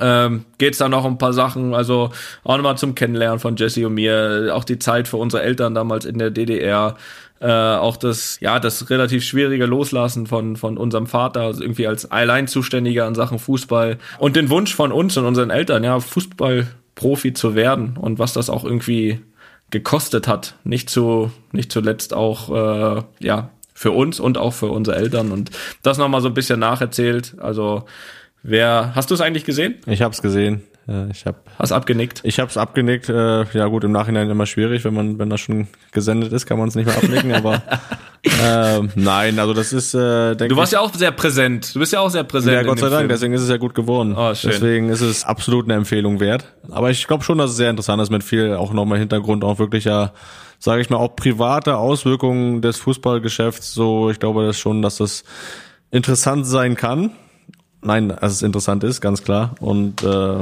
Ähm, geht's da noch um ein paar Sachen, also auch nochmal zum Kennenlernen von Jesse und mir, auch die Zeit für unsere Eltern damals in der DDR, äh, auch das, ja, das relativ schwierige Loslassen von, von unserem Vater, also irgendwie als Alleinzuständiger in Sachen Fußball und den Wunsch von uns und unseren Eltern, ja, Fußballprofi zu werden und was das auch irgendwie gekostet hat, nicht zu, nicht zuletzt auch, äh, ja, für uns und auch für unsere Eltern und das nochmal so ein bisschen nacherzählt, also wer, hast du es eigentlich gesehen? Ich hab's gesehen. Äh, Ich hab, Hast abgenickt? ich hab's abgenickt. Äh, Ja gut, im Nachhinein immer schwierig, wenn man, wenn das schon gesendet ist, kann man es nicht mehr abnicken. aber ähm, nein, also das ist, äh, Du warst ja auch sehr präsent. Du bist ja auch sehr präsent. Ja, Gott sei Dank, Film. deswegen ist es ja gut geworden. Oh, schön. Deswegen ist es absolut eine Empfehlung wert. Aber ich glaube schon, dass es sehr interessant ist mit viel auch nochmal Hintergrund, auch wirklich ja, sage ich mal, auch private Auswirkungen des Fußballgeschäfts. So, ich glaube das schon, dass das interessant sein kann. Nein, dass es interessant ist, ganz klar. Und äh,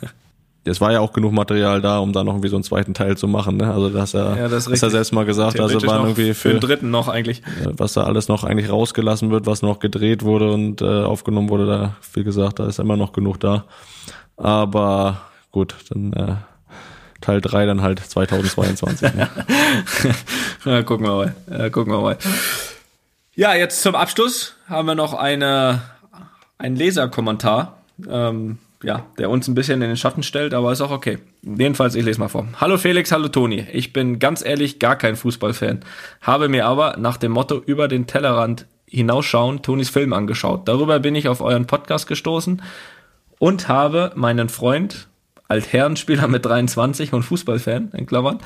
es war ja auch genug Material da, um da noch irgendwie so einen zweiten Teil zu machen. Ne? Also das ja, Ja, das ist ja selbst mal gesagt, also waren irgendwie für den dritten noch eigentlich. was da alles noch eigentlich rausgelassen wird, was noch gedreht wurde und äh, aufgenommen wurde, da, wie gesagt, da ist immer noch genug da. Aber gut, dann äh, Teil drei dann halt 2022. ne? Gucken wir mal. Ja, gucken wir mal. Ja, jetzt zum Abschluss haben wir noch eine, einen Leserkommentar, ähm, ja, der uns ein bisschen in den Schatten stellt, aber ist auch okay. Jedenfalls, ich lese mal vor. Hallo Felix, hallo Toni. Ich bin ganz ehrlich gar kein Fußballfan, habe mir aber nach dem Motto über den Tellerrand hinausschauen Tonis Film angeschaut. Darüber bin ich auf euren Podcast gestoßen und habe meinen Freund, Altherrenspieler mit 23 und Fußballfan, in Klammern,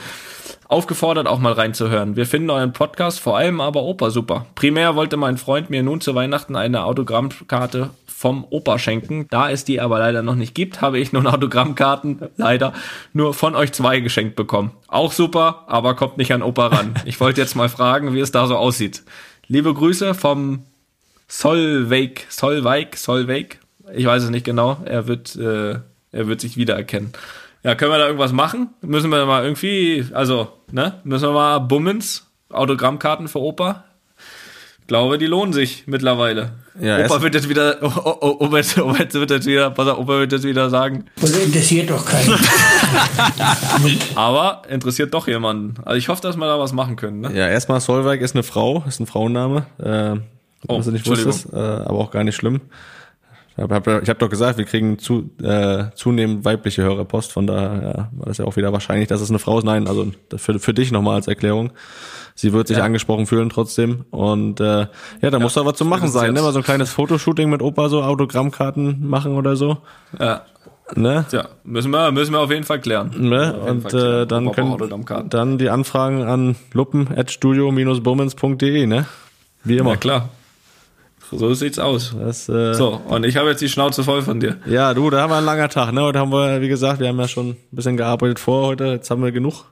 aufgefordert, auch mal reinzuhören. Wir finden euren Podcast, vor allem aber Opa super. Primär wollte mein Freund mir nun zu Weihnachten eine Autogrammkarte vom Opa schenken. Da es die aber leider noch nicht gibt, habe ich nun Autogrammkarten leider nur von euch zwei geschenkt bekommen. Auch super, aber kommt nicht an Opa ran. Ich wollte jetzt mal fragen, wie es da so aussieht. Liebe Grüße vom Solveig, Solveig, Solveig. Ich weiß es nicht genau. Er wird, äh, er wird sich wiedererkennen. Ja, können wir da irgendwas machen? Müssen wir mal irgendwie, also, ne? Müssen wir mal Bummens, Autogrammkarten für Opa? Glaube, die lohnen sich mittlerweile. Ja, Opa wird jetzt wieder, oh, oh, oh, Opa, jetzt- Opa jetzt wird jetzt wieder, pass auf, Opa wird jetzt wieder sagen, Das interessiert doch keinen. aber interessiert doch jemanden. Also ich hoffe, dass wir da was machen können, ne? Ja, erstmal Solveig ist eine Frau, ist ein Frauenname. Äh, Oh, nicht wusstest, äh, aber auch gar nicht schlimm. Ich habe hab, doch gesagt, wir kriegen zu, äh, zunehmend weibliche Hörerpost, von daher ja, war das ja auch wieder wahrscheinlich, dass es eine Frau ist. Nein, also für, für dich nochmal als Erklärung. Sie wird sich Ja. angesprochen fühlen trotzdem. Und äh, ja, da muss doch was zu machen sein, ne? Mal so ein kleines Fotoshooting mit Opa, so Autogrammkarten machen oder so. Ja. Ne? Tja, müssen wir, müssen wir auf jeden Fall klären. Ne? Und Fall klären. äh, dann Opa können dann die Anfragen an luppen.studio-bummens.de, ne? Wie immer. Ja, klar. So sieht's aus. Das, äh, So, und ich habe jetzt die Schnauze voll von dir. Ja, du, da haben wir einen langer Tag, ne? Heute haben wir, wie gesagt, wir haben ja schon ein bisschen gearbeitet vor heute. Jetzt haben wir genug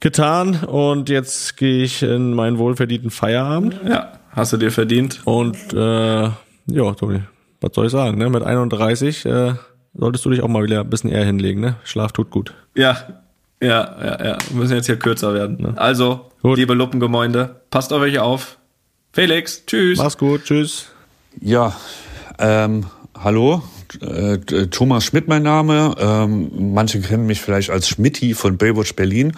getan und jetzt gehe ich in meinen wohlverdienten Feierabend. Ja, hast du dir verdient. Und äh, ja, Toni, was soll ich sagen, ne? Mit 31 äh, solltest du dich auch mal wieder ein bisschen eher hinlegen, ne? Schlaf tut gut. Ja, ja, ja, ja. Wir müssen jetzt hier kürzer werden. Also, Gut. liebe Luppengemeinde, passt auf euch auf. Felix, tschüss. Mach's gut, tschüss. Ja, ähm, hallo, äh, Thomas Schmidt mein Name. Ähm, manche kennen mich vielleicht als Schmidti von Baywatch Berlin.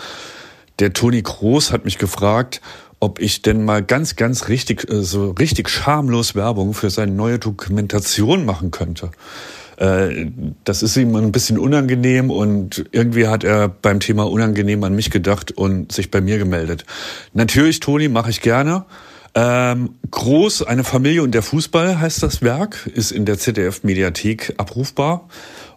Der Toni Groß hat mich gefragt, ob ich denn mal ganz, ganz richtig, äh, so richtig schamlos Werbung für seine neue Dokumentation machen könnte. Äh, Das ist ihm ein bisschen unangenehm und irgendwie hat er beim Thema unangenehm an mich gedacht und sich bei mir gemeldet. Natürlich, Toni, mache ich gerne. Ähm, Groß, eine Familie und der Fußball heißt das Werk, ist in der ZDF-Mediathek abrufbar.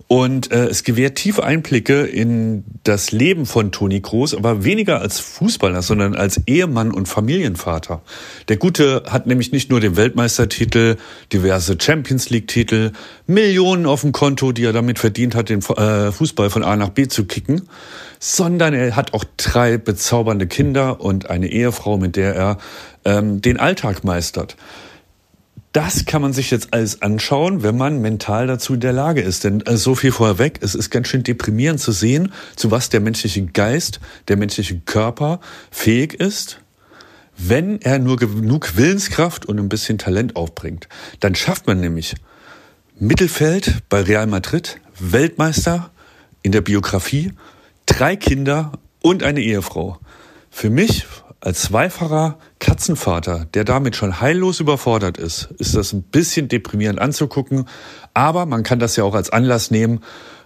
Und äh, es gewährt tiefe Einblicke in das Leben von Toni Groß, aber weniger als Fußballer, sondern als Ehemann und Familienvater. Der Gute hat nämlich nicht nur den Weltmeistertitel, diverse Champions League-Titel, Millionen auf dem Konto, die er damit verdient hat, den äh, Fußball von A nach B zu kicken, sondern er hat auch drei bezaubernde Kinder und eine Ehefrau, mit der er ähm, den Alltag meistert. Das kann man sich jetzt alles anschauen, wenn man mental dazu in der Lage ist. Denn äh, so viel vorweg, es ist ganz schön deprimierend zu sehen, zu was der menschliche Geist, der menschliche Körper fähig ist, wenn er nur genug Willenskraft und ein bisschen Talent aufbringt. Dann schafft man nämlich Mittelfeld bei Real Madrid, Weltmeister in der Biografie, drei Kinder und eine Ehefrau. Für mich als zweifacher Katzenvater, der damit schon heillos überfordert ist, ist das ein bisschen deprimierend anzugucken. Aber man kann das ja auch als Anlass nehmen,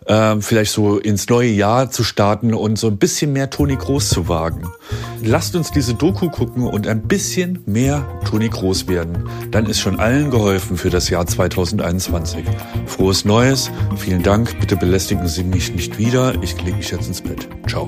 ähm, vielleicht so ins neue Jahr zu starten und so ein bisschen mehr Toni Groß zu wagen. Lasst uns diese Doku gucken und ein bisschen mehr Toni Groß werden. Dann ist schon allen geholfen für das Jahr 2021. Frohes Neues, vielen Dank. Bitte belästigen Sie mich nicht wieder. Ich lege mich jetzt ins Bett. Ciao.